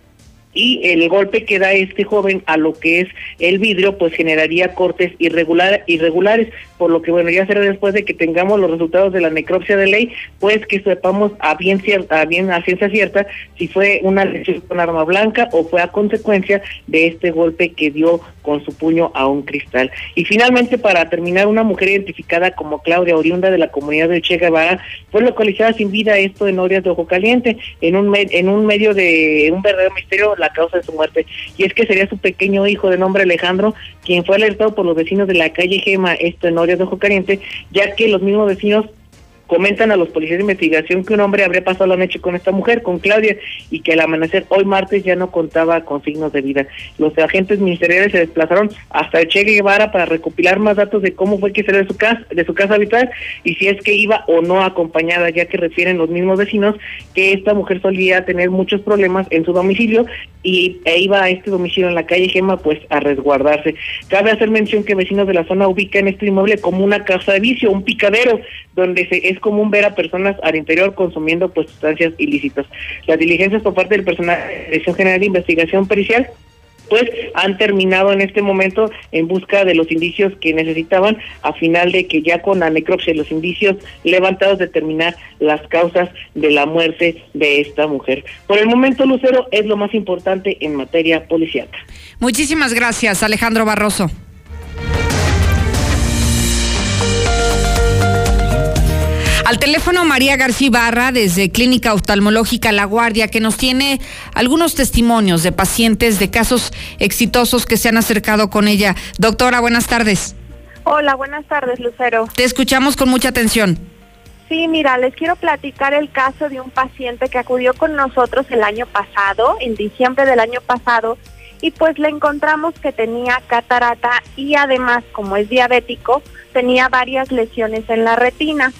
Speaker 55: y el golpe que da este joven a lo que es el vidrio pues generaría cortes irregular, irregulares, por lo que bueno, ya será después de que tengamos los resultados de la necropsia de ley, pues que sepamos a bien cierta, a bien a ciencia cierta si fue una lesión con arma blanca o fue a consecuencia de este golpe que dio con su puño a un cristal. Y finalmente, para terminar, una mujer identificada como Claudia, oriunda de la comunidad de Che Guevara, fue localizada sin vida, esto en Orias de Ojo Caliente, en un, en un medio de un verdadero misterio la causa de su muerte. Y es que sería su pequeño hijo de nombre Alejandro, quien fue alertado por los vecinos de la calle Gema, esto en Orias de Ojo Caliente, ya que los mismos vecinos Comentan a los policías de investigación que un hombre habría pasado la noche con esta mujer, con Claudia, y que al amanecer hoy martes ya no contaba con signos de vida. Los agentes ministeriales se desplazaron hasta Che Guevara para recopilar más datos de cómo fue que salió de su casa, de su casa habitual y si es que iba o no acompañada, ya que refieren los mismos vecinos que esta mujer solía tener muchos problemas en su domicilio y e iba a este domicilio en la calle Gema pues a resguardarse. Cabe hacer mención que vecinos de la zona ubican este inmueble como una casa de vicio, un picadero, donde se, es común ver a personas al interior consumiendo pues sustancias ilícitas. Las diligencias por parte del personal de la Dirección General de Investigación Pericial pues han terminado en este momento en busca de los indicios que necesitaban a final de que ya con la necropsia los indicios levantados determinar las causas de la muerte de esta mujer. Por el momento, Lucero, es lo más importante en materia policial.
Speaker 2: Muchísimas gracias, Alejandro Barroso. Al teléfono María García Barra desde Clínica Oftalmológica La Guardia que nos tiene algunos testimonios de pacientes de casos exitosos que se han acercado con ella. Doctora, buenas tardes.
Speaker 56: Hola, buenas tardes, Lucero.
Speaker 2: Te escuchamos con mucha atención.
Speaker 56: Sí, mira, les quiero platicar el caso de un paciente que acudió con nosotros el año pasado, en diciembre del año pasado, y pues le encontramos que tenía catarata y además, como es diabético, tenía varias lesiones en la retina.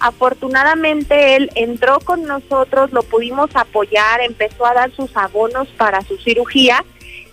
Speaker 56: Afortunadamente él entró con nosotros, lo pudimos apoyar, empezó a dar sus abonos para su cirugía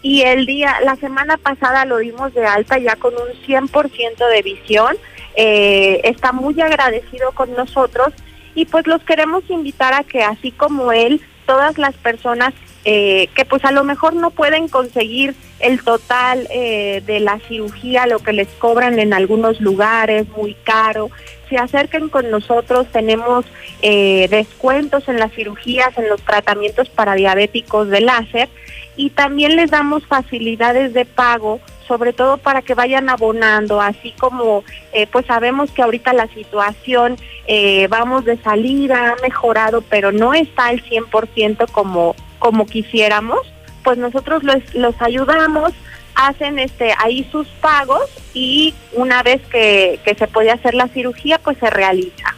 Speaker 56: y el día, la semana pasada lo dimos de alta ya con un 100% de visión. Eh, está muy agradecido con nosotros y pues los queremos invitar a que así como él, todas las personas eh, que pues a lo mejor no pueden conseguir el total eh, de la cirugía, lo que les cobran en algunos lugares, muy caro, se acerquen con nosotros, tenemos eh, descuentos en las cirugías, en los tratamientos para diabéticos de láser y también les damos facilidades de pago sobre todo para que vayan abonando, así como eh, pues sabemos que ahorita la situación eh, vamos de salida, ha mejorado, pero no está al 100% como, como quisiéramos, pues nosotros los, los ayudamos hacen este ahí sus pagos y una vez que, que se puede hacer la cirugía, pues se realiza.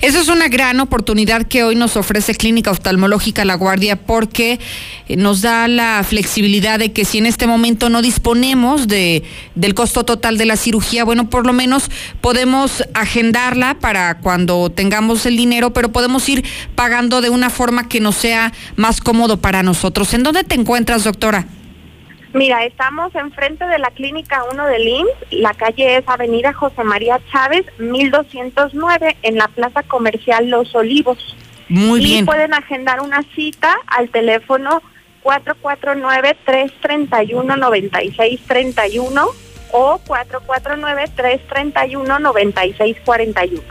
Speaker 2: Esa es una gran oportunidad que hoy nos ofrece Clínica Oftalmológica La Guardia porque nos da la flexibilidad de que si en este momento no disponemos de, del costo total de la cirugía, bueno, por lo menos podemos agendarla para cuando tengamos el dinero, pero podemos ir pagando de una forma que nos sea más cómodo para nosotros. ¿En dónde te encuentras, doctora?
Speaker 56: Mira, estamos enfrente de la Clínica 1 del IMSS. La calle es Avenida José María Chávez, 1209, en la Plaza Comercial Los Olivos.
Speaker 2: Muy bien.
Speaker 56: Y pueden agendar una cita al teléfono 449-331-9631 o 449-331-9641.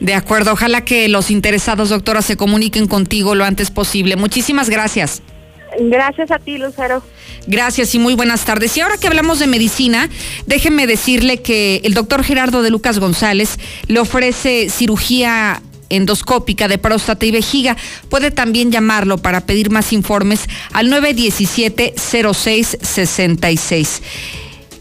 Speaker 2: De acuerdo, ojalá que los interesados, doctora, se comuniquen contigo lo antes posible. Muchísimas gracias.
Speaker 56: Gracias a ti, Lucero.
Speaker 2: Gracias y muy buenas tardes. Y ahora que hablamos de medicina, déjenme decirle que el doctor Gerardo de Lucas González le ofrece cirugía endoscópica de próstata y vejiga. Puede también llamarlo para pedir más informes al 917-0666.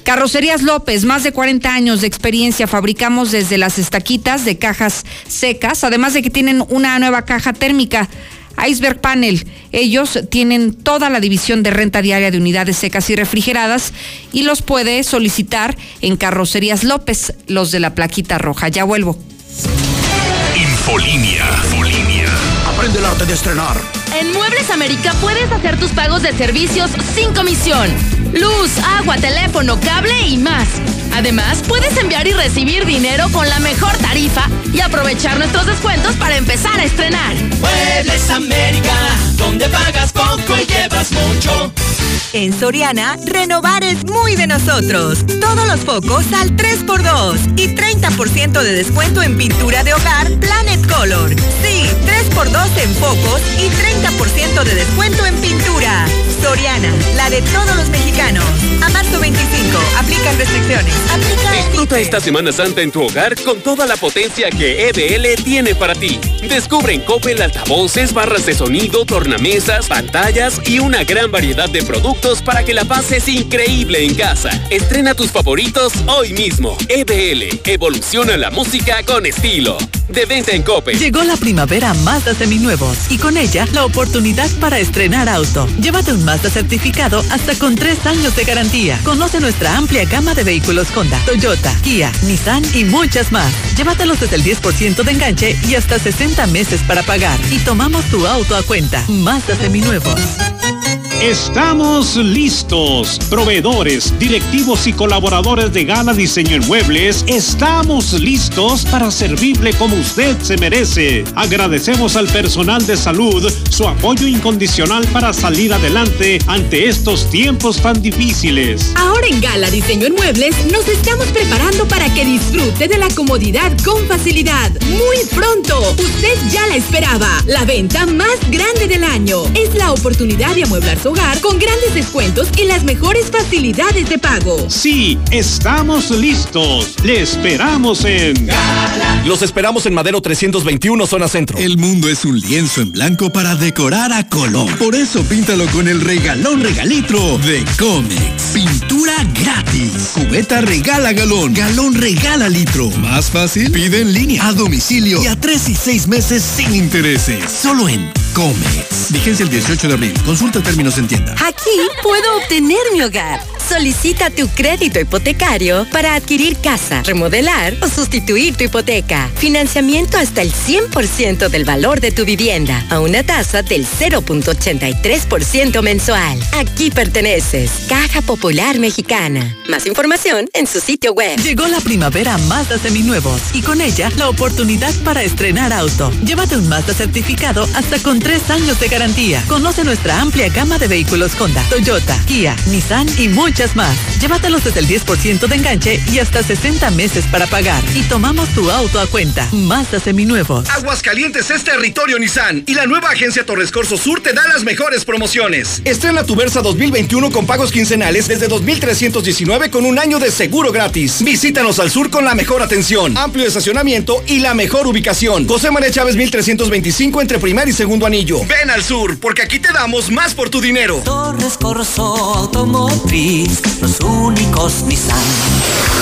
Speaker 2: Carrocerías López, más de 40 años de experiencia. Fabricamos desde las estaquitas de cajas secas, además de que tienen una nueva caja térmica. Iceberg Panel. Ellos tienen toda la división de renta diaria de unidades secas y refrigeradas y los puede solicitar en Carrocerías López, los de la plaquita roja. Ya vuelvo.
Speaker 1: Infolinia. Infolinia.
Speaker 36: Aprende el arte de estrenar.
Speaker 29: En Muebles América puedes hacer tus pagos de servicios sin comisión. Luz, agua, teléfono, cable y más. Además, puedes enviar y recibir dinero con la mejor tarifa y aprovechar nuestros descuentos para empezar a estrenar.
Speaker 57: América, donde pagas poco y llevas mucho.
Speaker 23: En Soriana, renovar es muy de nosotros. Todos los focos al 3x2 y 30% de descuento en pintura de hogar Planet Color. Sí, 3x2 en focos y 30% de descuento en pintura. Soriana, la de todos los mexicanos. A marzo 25, aplican restricciones.
Speaker 24: Disfruta esta Semana Santa en tu hogar con toda la potencia que EBL tiene para ti. Descubre en Coppel altavoces, barras de sonido, tornamesas, pantallas y una gran variedad de productos para que la pases increíble en casa. Estrena tus favoritos hoy mismo. EBL, evoluciona la música con estilo. De venta en Coppel.
Speaker 54: Llegó la primavera Mazda seminuevos y con ella la oportunidad para estrenar auto. Llévate un Mazda certificado hasta con tres años de garantía. Conoce nuestra amplia gama de vehículos Honda, Toyota, Kia, Nissan y muchas más. Llévatelos desde el 10% de enganche y hasta 60 meses para pagar. Y tomamos tu auto a cuenta. Mazda seminuevos.
Speaker 28: Estamos listos. Proveedores, directivos y colaboradores de Gala Diseño en Muebles, estamos listos para servirle como usted se merece. Agradecemos al personal de salud su apoyo incondicional para salir adelante ante estos tiempos tan difíciles.
Speaker 29: Ahora en Gala Diseño en Muebles nos estamos preparando para que disfrute de la comodidad con facilidad. Muy pronto, usted ya la esperaba. La venta más grande del año es la oportunidad de amueblar su hogar con grandes descuentos y las mejores facilidades de pago.
Speaker 28: Sí, estamos listos. Le esperamos en
Speaker 58: Los esperamos en Madero 321, zona centro.
Speaker 27: El mundo es un lienzo en blanco para decorar a color. Por eso píntalo con el regalón regalitro de Comex. Pintura gratis. Cubeta regala galón. Galón regala litro. Más fácil, pide en línea, a domicilio y a tres y seis meses sin intereses. Solo en Comex. Vigencia el 18 de abril. Consulta términos en tienda.
Speaker 46: Aquí puedo obtener mi hogar. Solicita tu crédito hipotecario para adquirir casa, remodelar o sustituir tu hipoteca. Financiamiento hasta el 100% del valor de tu vivienda a una tasa del 0.83% mensual. Aquí perteneces. Caja Popular Mexicana. Más información en su sitio web.
Speaker 54: Llegó la primavera Mazda seminuevos y con ella la oportunidad para estrenar auto. Llévate un Mazda certificado hasta con tres años de garantía. Conoce nuestra amplia gama de vehículos Honda, Toyota, Kia, Nissan y muchas más. Llévatelos desde el 10% de enganche y hasta 60 meses para pagar. Y tomamos tu auto a cuenta. Mazda seminuevos.
Speaker 30: Aguascalientes es territorio Nissan y la nueva agencia Torres Corso Sur te da las mejores promociones. Estrena tu Versa 2021 con pagos quincenales desde 2319 con un año de seguro gratis. Visítanos al sur con la mejor atención, amplio estacionamiento y la mejor ubicación. José María Chávez 1325 entre primer y segundo anillo. Ven al sur porque aquí te damos más por tu dinero.
Speaker 59: Torres Corso Automotriz, los únicos Nissan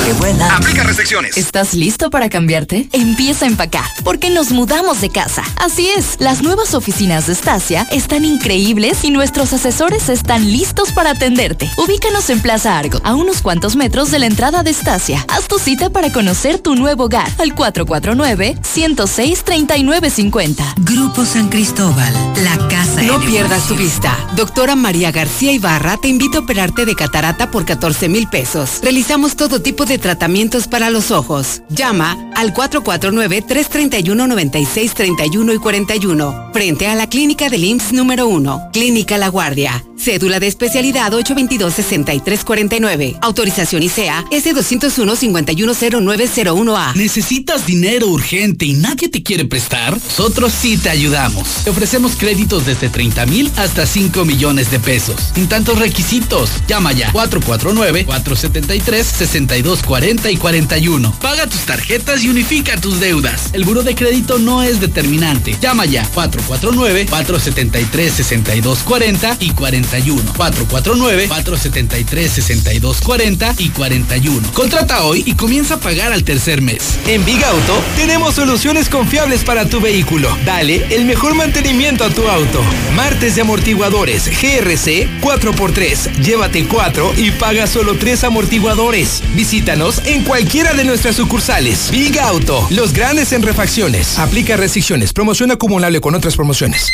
Speaker 59: que vuelan.
Speaker 30: Aplica restricciones.
Speaker 47: ¿Estás listo para cambiarte? Empieza a empacar, porque nos mudamos de casa. Así es, las nuevas oficinas de Estacia están increíbles y nuestros asesores están listos para atenderte. Ubícanos en Plaza Argo, a unos cuantos metros de la entrada de Estacia. Haz tu cita para conocer tu nuevo hogar al 449-106-3950.
Speaker 50: Grupo San Cristóbal, la casa. No pierdas tu vista. Doctora María García Ibarra te invita a operarte de catarata por 14 mil pesos. Realizamos todo tipo de tratamientos para los ojos. Llama al 449-331-9631 y 41. Frente a la clínica del IMSS número 1. Clínica La Guardia. Cédula de especialidad 822-6349. Autorización ICEA S201-510901A.
Speaker 60: ¿Necesitas dinero urgente y nadie te quiere prestar? Nosotros sí te ayudamos. Te ofrecemos créditos desde 30 mil hasta 5 millones de pesos. Sin tantos requisitos. Llama ya 449-473-62 40 y 41. Paga tus tarjetas y unifica tus deudas. El buro de crédito no es determinante. Llama ya 449-473-6240 y 41. 449-473-6240 y 41. Contrata hoy y comienza a pagar al tercer mes.
Speaker 61: En Big Auto tenemos soluciones confiables para tu vehículo. Dale el mejor mantenimiento a tu auto. Martes de amortiguadores GRC 4x3. Llévate 4 y paga solo 3 amortiguadores. Visítanos en cualquiera de nuestras sucursales. Big Auto, los grandes en refacciones. Aplica restricciones. Promoción acumulable con otras promociones.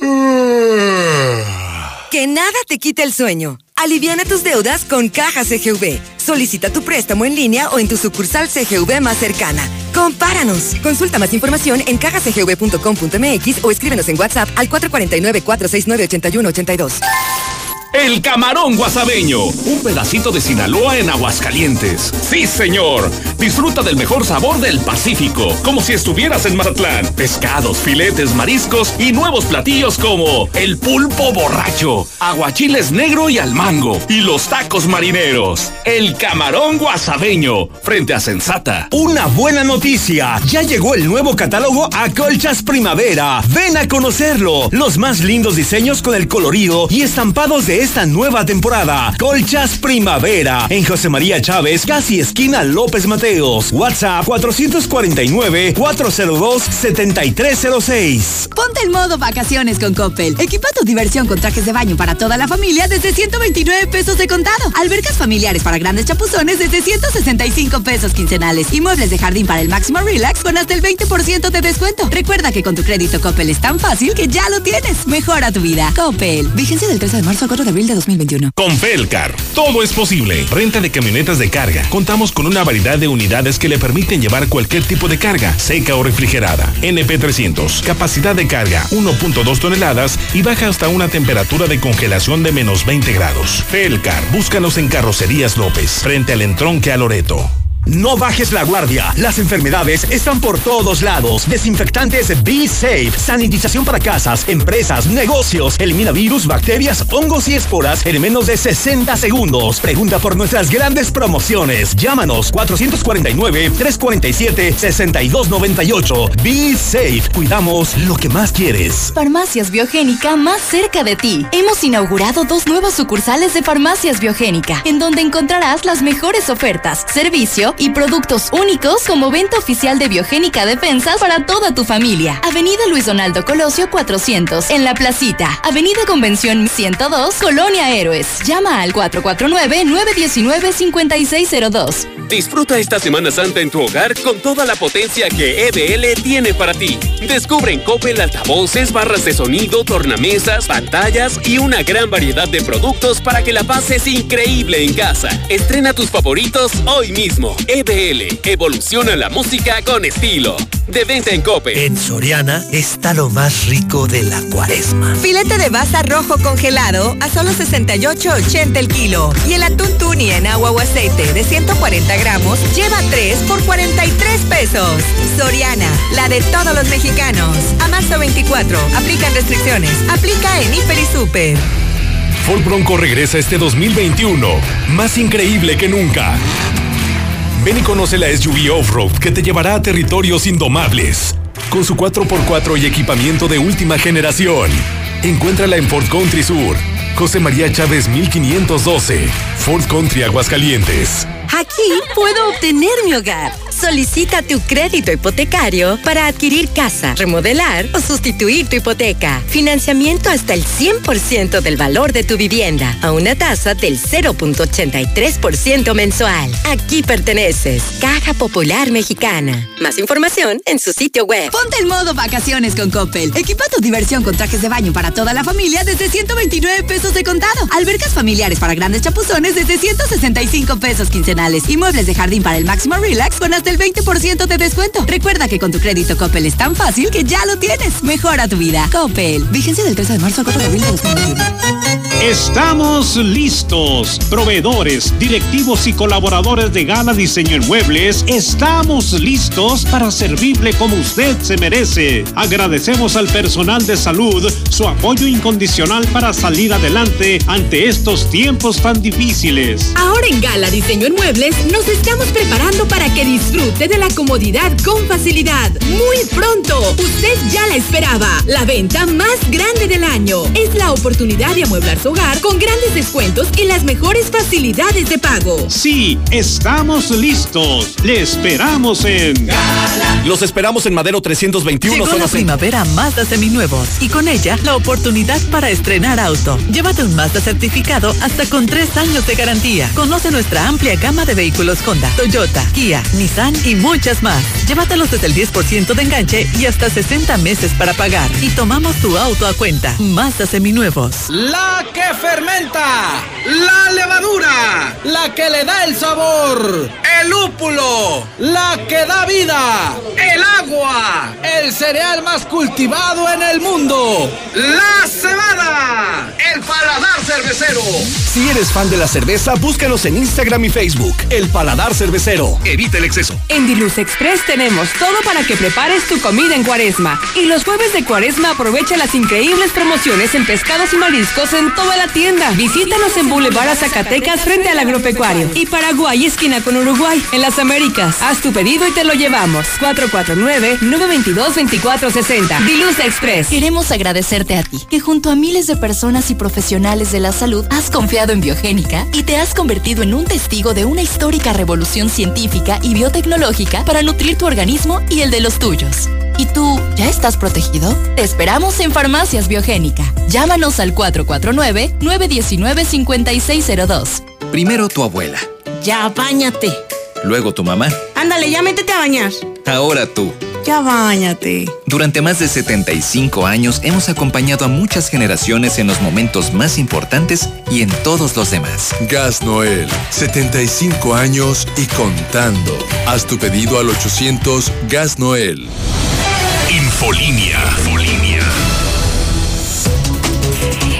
Speaker 23: Que nada te quite el sueño. Aliviana tus deudas con Caja CGV. Solicita tu préstamo en línea o en tu sucursal CGV más cercana. Compáranos. Consulta más información en cajacgv.com.mx o escríbenos en WhatsApp al 449-469-8182.
Speaker 53: El camarón guasabeño, un pedacito de Sinaloa en Aguascalientes. Sí, señor. Disfruta del mejor sabor del Pacífico, como si estuvieras en Mazatlán. Pescados, filetes, mariscos y nuevos platillos como el pulpo borracho, aguachiles negro y al mango y los tacos marineros. El camarón guasabeño, frente a Sensata.
Speaker 30: Una buena noticia. Ya llegó el nuevo catálogo a Colchas Primavera. Ven a conocerlo. Los más lindos diseños con el colorido y estampados de esta nueva temporada. Colchas Primavera en José María Chávez, casi esquina López Mateos. WhatsApp 449-402-7306.
Speaker 47: Ponte en modo vacaciones con Coppel. Equipa tu diversión con trajes de baño para toda la familia desde 129 pesos de contado. Albercas familiares para grandes chapuzones desde 165 pesos quincenales. Y muebles de jardín para el máximo relax con hasta el 20% de descuento. Recuerda que con tu crédito Coppel es tan fácil que ya lo tienes. Mejora tu vida. Coppel. Vigencia del 13 de marzo al 4 de abril de 2021.
Speaker 62: Con Felcar, todo es posible. Renta de camionetas de carga. Contamos con una variedad de unidades que le permiten llevar cualquier tipo de carga, seca o refrigerada. NP300, capacidad de carga 1.2 toneladas y baja hasta una temperatura de congelación de menos 20 grados. Felcar, búscanos en Carrocerías López, frente al entronque a Loreto.
Speaker 30: No bajes la guardia. Las enfermedades están por todos lados. Desinfectantes Be Safe. Sanitización para casas, empresas, negocios. Elimina virus, bacterias, hongos y esporas en menos de 60 segundos. Pregunta por nuestras grandes promociones. Llámanos 449-347-6298. Be Safe. Cuidamos lo que más quieres.
Speaker 63: Farmacias Biogénica más cerca de ti. Hemos inaugurado dos nuevas sucursales de Farmacias Biogénica, en donde encontrarás las mejores ofertas, y productos únicos como venta oficial de Biogénica Defensas para toda tu familia. Avenida Luis Donaldo Colosio 400, en La Placita. Avenida Convención 102, Colonia Héroes. Llama al 449-919-5602.
Speaker 24: Disfruta esta Semana Santa en tu hogar con toda la potencia que EBL tiene para ti. Descubre en Coppel altavoces, barras de sonido, tornamesas, pantallas y una gran variedad de productos para que la pases increíble en casa. Estrena tus favoritos hoy mismo. EBL, evoluciona la música con estilo. De venta en Coppel.
Speaker 27: En Soriana está lo más rico de la cuaresma.
Speaker 23: Filete de baza rojo congelado a solo 68.80 el kilo. Y el atún tuni en agua o aceite de 140 gramos lleva 3 por 43 pesos. Soriana, la de todos los mexicanos. A marzo 24, aplican restricciones. Aplica en Hiper y Super.
Speaker 64: Ford Bronco regresa este 2021, más increíble que nunca. Ven y conoce la SUV Off-Road que te llevará a territorios indomables. Con su 4x4 y equipamiento de última generación. Encuéntrala en Ford Country Sur. José María Chávez 1512. Ford Country Aguascalientes.
Speaker 46: Aquí puedo obtener mi hogar. Solicita tu crédito hipotecario para adquirir casa, remodelar o sustituir tu hipoteca. Financiamiento hasta el 100% del valor de tu vivienda a una tasa del 0.83% mensual. Aquí perteneces. Caja Popular Mexicana. Más información en su sitio web.
Speaker 47: Ponte en modo vacaciones con Coppel. Equipa tu diversión con trajes de baño para toda la familia desde 129 pesos de contado. Albercas familiares para grandes chapuzones desde 165 pesos quincenales. Y muebles de jardín para el máximo relax con hasta
Speaker 65: del 20% de descuento. Recuerda que con tu crédito Coppel es tan fácil que ya lo tienes. Mejora tu vida. Coppel. Vigencia del 13 de marzo al 4 de abril de 2021.
Speaker 28: Estamos listos. Proveedores, directivos y colaboradores de Gala Diseño en Muebles, estamos listos para servirle como usted se merece. Agradecemos al personal de salud su apoyo incondicional para salir adelante ante estos tiempos tan difíciles.
Speaker 29: Ahora en Gala Diseño en Muebles nos estamos preparando para que disfrute de la comodidad con facilidad. Muy pronto, usted ya la esperaba. La venta más grande del año. Es la oportunidad de amueblar su hogar con grandes descuentos y las mejores facilidades de pago.
Speaker 28: Sí, estamos listos. Le esperamos en
Speaker 30: Los esperamos en Madero 321
Speaker 54: Llegó la primavera Mazda seminuevos y con ella la oportunidad para estrenar auto. Llévate un Mazda certificado hasta con tres años de garantía. Conoce nuestra amplia gama de vehículos Honda, Toyota, Kia, Nissan y muchas más. Llévatelos desde el 10% de enganche y hasta 60 meses para pagar. Y tomamos tu auto a cuenta. Mazda seminuevos.
Speaker 60: La que fermenta, la levadura, la que le da el sabor, el lúpulo, la que da vida, el agua, el cereal más cultivado en el mundo, la cebada, el paladar cervecero.
Speaker 30: Si eres fan de la cerveza, búscanos en Instagram y Facebook. El Paladar Cervecero. Evita el exceso.
Speaker 66: En Diluz Express tenemos todo para que prepares tu comida en cuaresma. Y los jueves de cuaresma aprovecha las increíbles promociones en pescados y mariscos en toda la tienda. Visítanos en Boulevard Zacatecas frente al agropecuario. Y Paraguay, esquina con Uruguay, en las Américas. Haz tu pedido y te lo llevamos. 449-922-2460. Diluz Express.
Speaker 47: Queremos agradecerte a ti, que junto a miles de personas y profesionales de la salud has confiado en Biogénica y te has convertido en un testigo de una histórica revolución científica y biotecnológica para nutrir tu organismo y el de los tuyos. ¿Y tú ya estás protegido? Te esperamos en Farmacias Biogénica. Llámanos al 449-919-5602.
Speaker 67: Primero tu abuela,
Speaker 36: Ya, bañate.
Speaker 67: luego tu mamá,
Speaker 36: Ándale, ya métete a bañar.
Speaker 67: ahora tú.
Speaker 36: Ya, bañate.
Speaker 67: Durante más de 75 años hemos acompañado a muchas generaciones en los momentos más importantes y en todos los demás.
Speaker 68: Gas Noel, 75 años y contando. Haz tu pedido al 800 Gas Noel.
Speaker 1: Infolínea.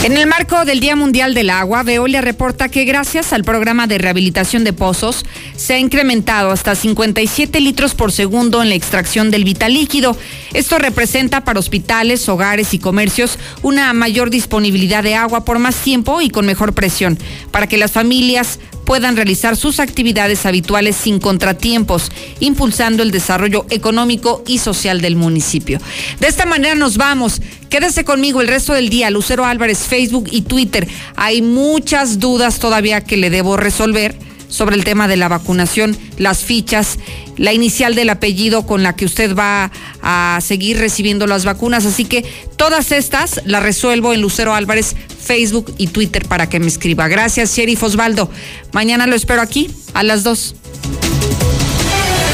Speaker 2: En el marco del Día Mundial del Agua, Veolia reporta que gracias al programa de rehabilitación de pozos se ha incrementado hasta 57 litros por segundo en la extracción del vital líquido. Esto representa para hospitales, hogares y comercios una mayor disponibilidad de agua por más tiempo y con mejor presión, para que las familias puedan realizar sus actividades habituales sin contratiempos, impulsando el desarrollo económico y social del municipio. De esta manera nos vamos. Quédese conmigo el resto del día, Lucero Álvarez, Facebook y Twitter. Hay muchas dudas todavía que le debo resolver sobre el tema de la vacunación, las fichas, la inicial del apellido con la que usted va a seguir recibiendo las vacunas. Así que todas estas las resuelvo en Lucero Álvarez, Facebook y Twitter para que me escriba. Gracias, Sheriff Osvaldo. Mañana lo espero aquí a las 2.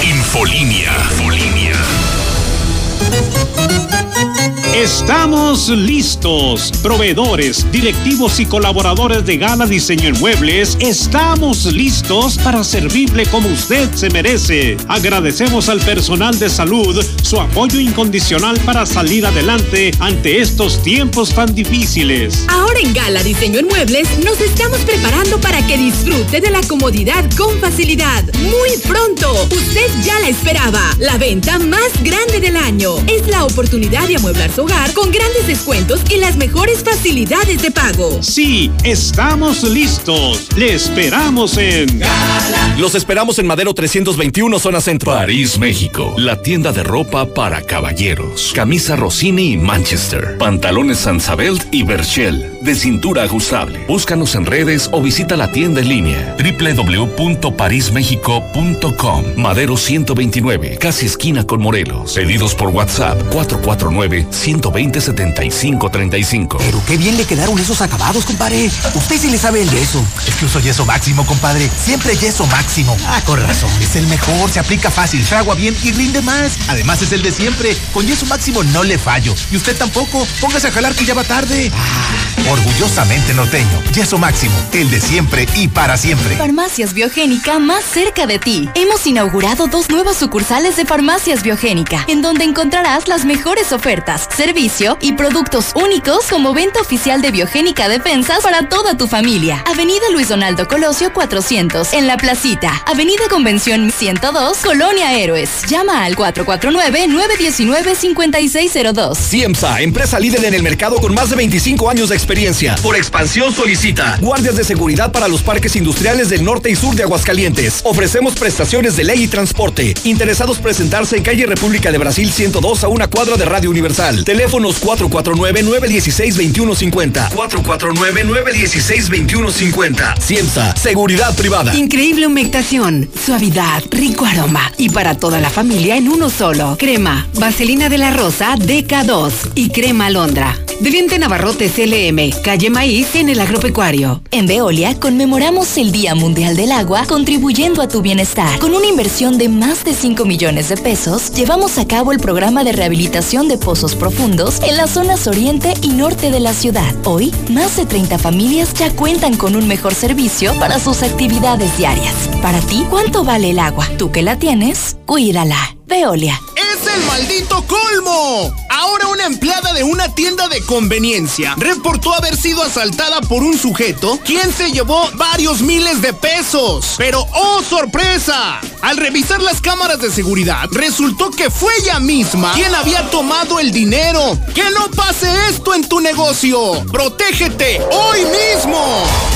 Speaker 1: Infolínea.
Speaker 28: Estamos listos. Proveedores, directivos y colaboradores de Gala Diseño en Muebles, estamos listos para servirle como usted se merece. Agradecemos al personal de salud su apoyo incondicional para salir adelante ante estos tiempos tan difíciles.
Speaker 29: Ahora en Gala Diseño en Muebles nos estamos preparando para que disfrute de la comodidad con facilidad. Muy pronto, usted ya la esperaba. La venta más grande del año. Es la oportunidad de amueblar su hogar con grandes descuentos y las mejores facilidades de pago.
Speaker 28: Sí, estamos listos. Le esperamos en
Speaker 30: Los esperamos en Madero 321 zona centro.
Speaker 53: París, México. La tienda de ropa para caballeros. Camisa Rossini y Manchester. Pantalones Sansabelt y Berchel. De cintura ajustable. Búscanos en redes o visita la tienda en línea. www.parismexico.com. Madero 129. Casi esquina con Morelos. Pedidos por WhatsApp 449-120-7535.
Speaker 69: Pero qué bien le quedaron esos acabados, compadre. Usted sí le sabe el yeso.
Speaker 27: Es que uso yeso máximo, compadre. Siempre yeso máximo.
Speaker 69: Ah, con razón.
Speaker 27: Es el mejor, se aplica fácil, fragua bien y rinde más. Además es el de siempre. Con yeso máximo no le fallo. Y usted tampoco. Póngase a jalar que ya va tarde.
Speaker 69: Ah,
Speaker 27: Orgullosamente norteño. Yeso máximo, el de siempre y para siempre.
Speaker 47: Farmacias Biogénica más cerca de ti. Hemos inaugurado dos nuevas sucursales de Farmacias Biogénica, en donde encontrarás las mejores ofertas, servicio y productos únicos como venta oficial de Biogénica Defensas para toda tu familia. Avenida Luis Donaldo Colosio 400, en La Placita. Avenida Convención 102, Colonia Héroes. Llama al 449-919-5602.
Speaker 30: CIEMSA, empresa líder en el mercado con más de 25 años de experiencia. Por expansión solicita. Guardias de seguridad para los parques industriales del norte y sur de Aguascalientes. Ofrecemos prestaciones de ley y transporte. Interesados presentarse en calle República de Brasil 102 a una cuadra de Radio Universal. Teléfonos 449-916-2150. 449-916-2150. Cienza, seguridad privada.
Speaker 50: Increíble humectación, suavidad, rico aroma. Y para toda la familia en uno solo. Crema, vaselina de la rosa DK2 y crema alondra. De Navarrotes LM calle Maíz, en el agropecuario.
Speaker 47: En Veolia conmemoramos el Día Mundial del Agua contribuyendo a tu bienestar. Con una inversión de más de 5 millones de pesos, llevamos a cabo el programa de rehabilitación de pozos profundos en las zonas oriente y norte de la ciudad. Hoy, más de 30 familias ya cuentan con un mejor servicio para sus actividades diarias. Para ti, ¿cuánto vale el agua? Tú que la tienes, cuídala. Veolia.
Speaker 67: ¡Es el maldito colmo! Ahora una empleada de una tienda de conveniencia reportó haber sido asaltada por un sujeto quien se llevó varios miles de pesos. Pero ¡oh sorpresa! Al revisar las cámaras de seguridad, resultó que fue ella misma quien había tomado el dinero. ¡Que no pase esto en tu negocio! ¡Protégete hoy mismo!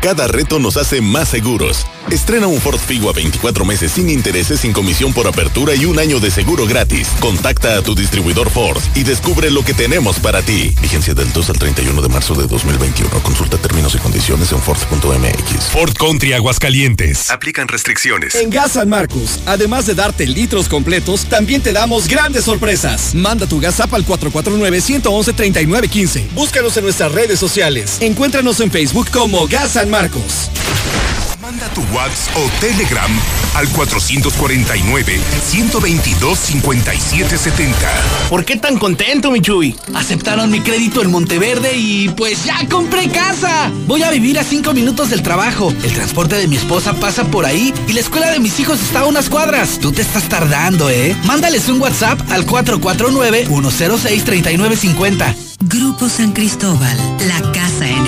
Speaker 51: cada reto nos hace más seguros. Estrena un Ford Figo a 24 meses sin intereses, sin comisión por apertura y un año de seguro gratis. Contacta a tu distribuidor Ford y descubre lo que tenemos para ti. Vigencia del 2 al 31 de marzo de 2021. Consulta términos y condiciones en Ford.mx.
Speaker 1: Ford Country Aguascalientes.
Speaker 51: Aplican restricciones.
Speaker 30: En Gas San Marcos, además de darte litros completos, también te damos grandes sorpresas. Manda tu gas al 449-111-3915. Búscanos en nuestras redes sociales. Encuéntranos en Facebook como Gas San Marcos.
Speaker 1: Manda tu WhatsApp o Telegram al 449-122-5770.
Speaker 67: ¿Por qué tan contento, Michuy?
Speaker 60: Aceptaron mi crédito en Monteverde y pues ya compré casa. Voy a vivir a cinco minutos del trabajo. El transporte de mi esposa pasa por ahí y la escuela de mis hijos está a unas cuadras. Tú te estás tardando, ¿eh? Mándales un WhatsApp al 449-106-3950.
Speaker 70: Grupo San Cristóbal, la casa en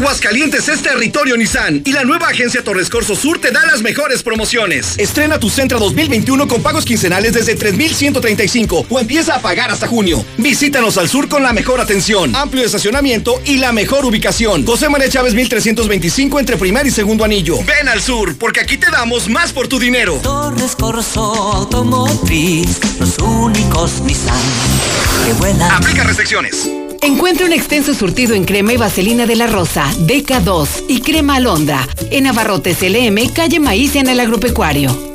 Speaker 30: Aguascalientes es territorio Nissan y la nueva agencia Torres Corso Sur te da las mejores promociones. Estrena tu Centra 2021 con pagos quincenales desde 3,135 o empieza a pagar hasta junio. Visítanos al sur con la mejor atención, amplio estacionamiento y la mejor ubicación. José María Chávez 1325 entre primer y segundo anillo. Ven al sur porque aquí te damos más por tu dinero.
Speaker 71: Torres Corso Automotriz, los únicos Nissan que vuelan.
Speaker 30: Aplica restricciones.
Speaker 50: Encuentra un extenso surtido en crema y vaselina de la Rosa, DK2 y crema alondra. En Abarrotes LM, calle Maíz en el agropecuario.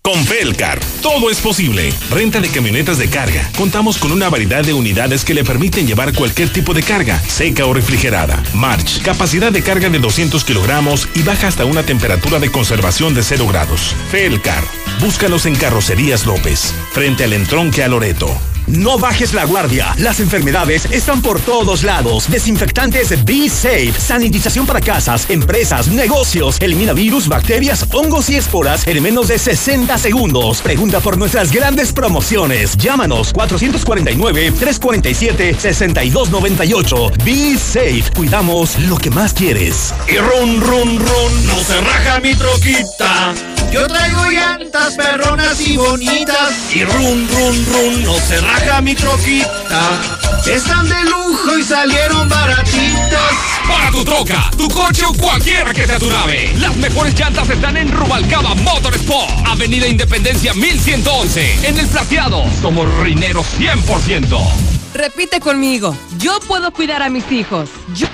Speaker 1: Con Felcar, todo es posible. Renta de camionetas de carga. Contamos con una variedad de unidades que le permiten llevar cualquier tipo de carga, seca o refrigerada. March, capacidad de carga de 200 kilogramos y baja hasta una temperatura de conservación de 0 grados. Felcar, búscalos en Carrocerías López, frente al entronque a Loreto.
Speaker 30: No bajes la guardia. Las enfermedades están por todos lados. Desinfectantes Be Safe. Sanitización para casas, empresas, negocios. Elimina virus, bacterias, hongos y esporas en menos de 60 segundos. Pregunta por nuestras grandes promociones. Llámanos 449-347-6298. Be Safe. Cuidamos lo que más quieres.
Speaker 60: Y run, run, run. No se raja mi troquita. Yo traigo llantas perronas y bonitas. Y run, run, run. No se raja mi troquita. Están de lujo y salieron baratitas.
Speaker 53: Para tu troca, tu coche o cualquiera que sea tu nave. Las mejores llantas están en Rubalcaba Motorsport. Avenida Independencia 1111. En el plateado. Somos rineros 100%.
Speaker 23: Repite conmigo. Yo puedo cuidar a mis hijos. Yo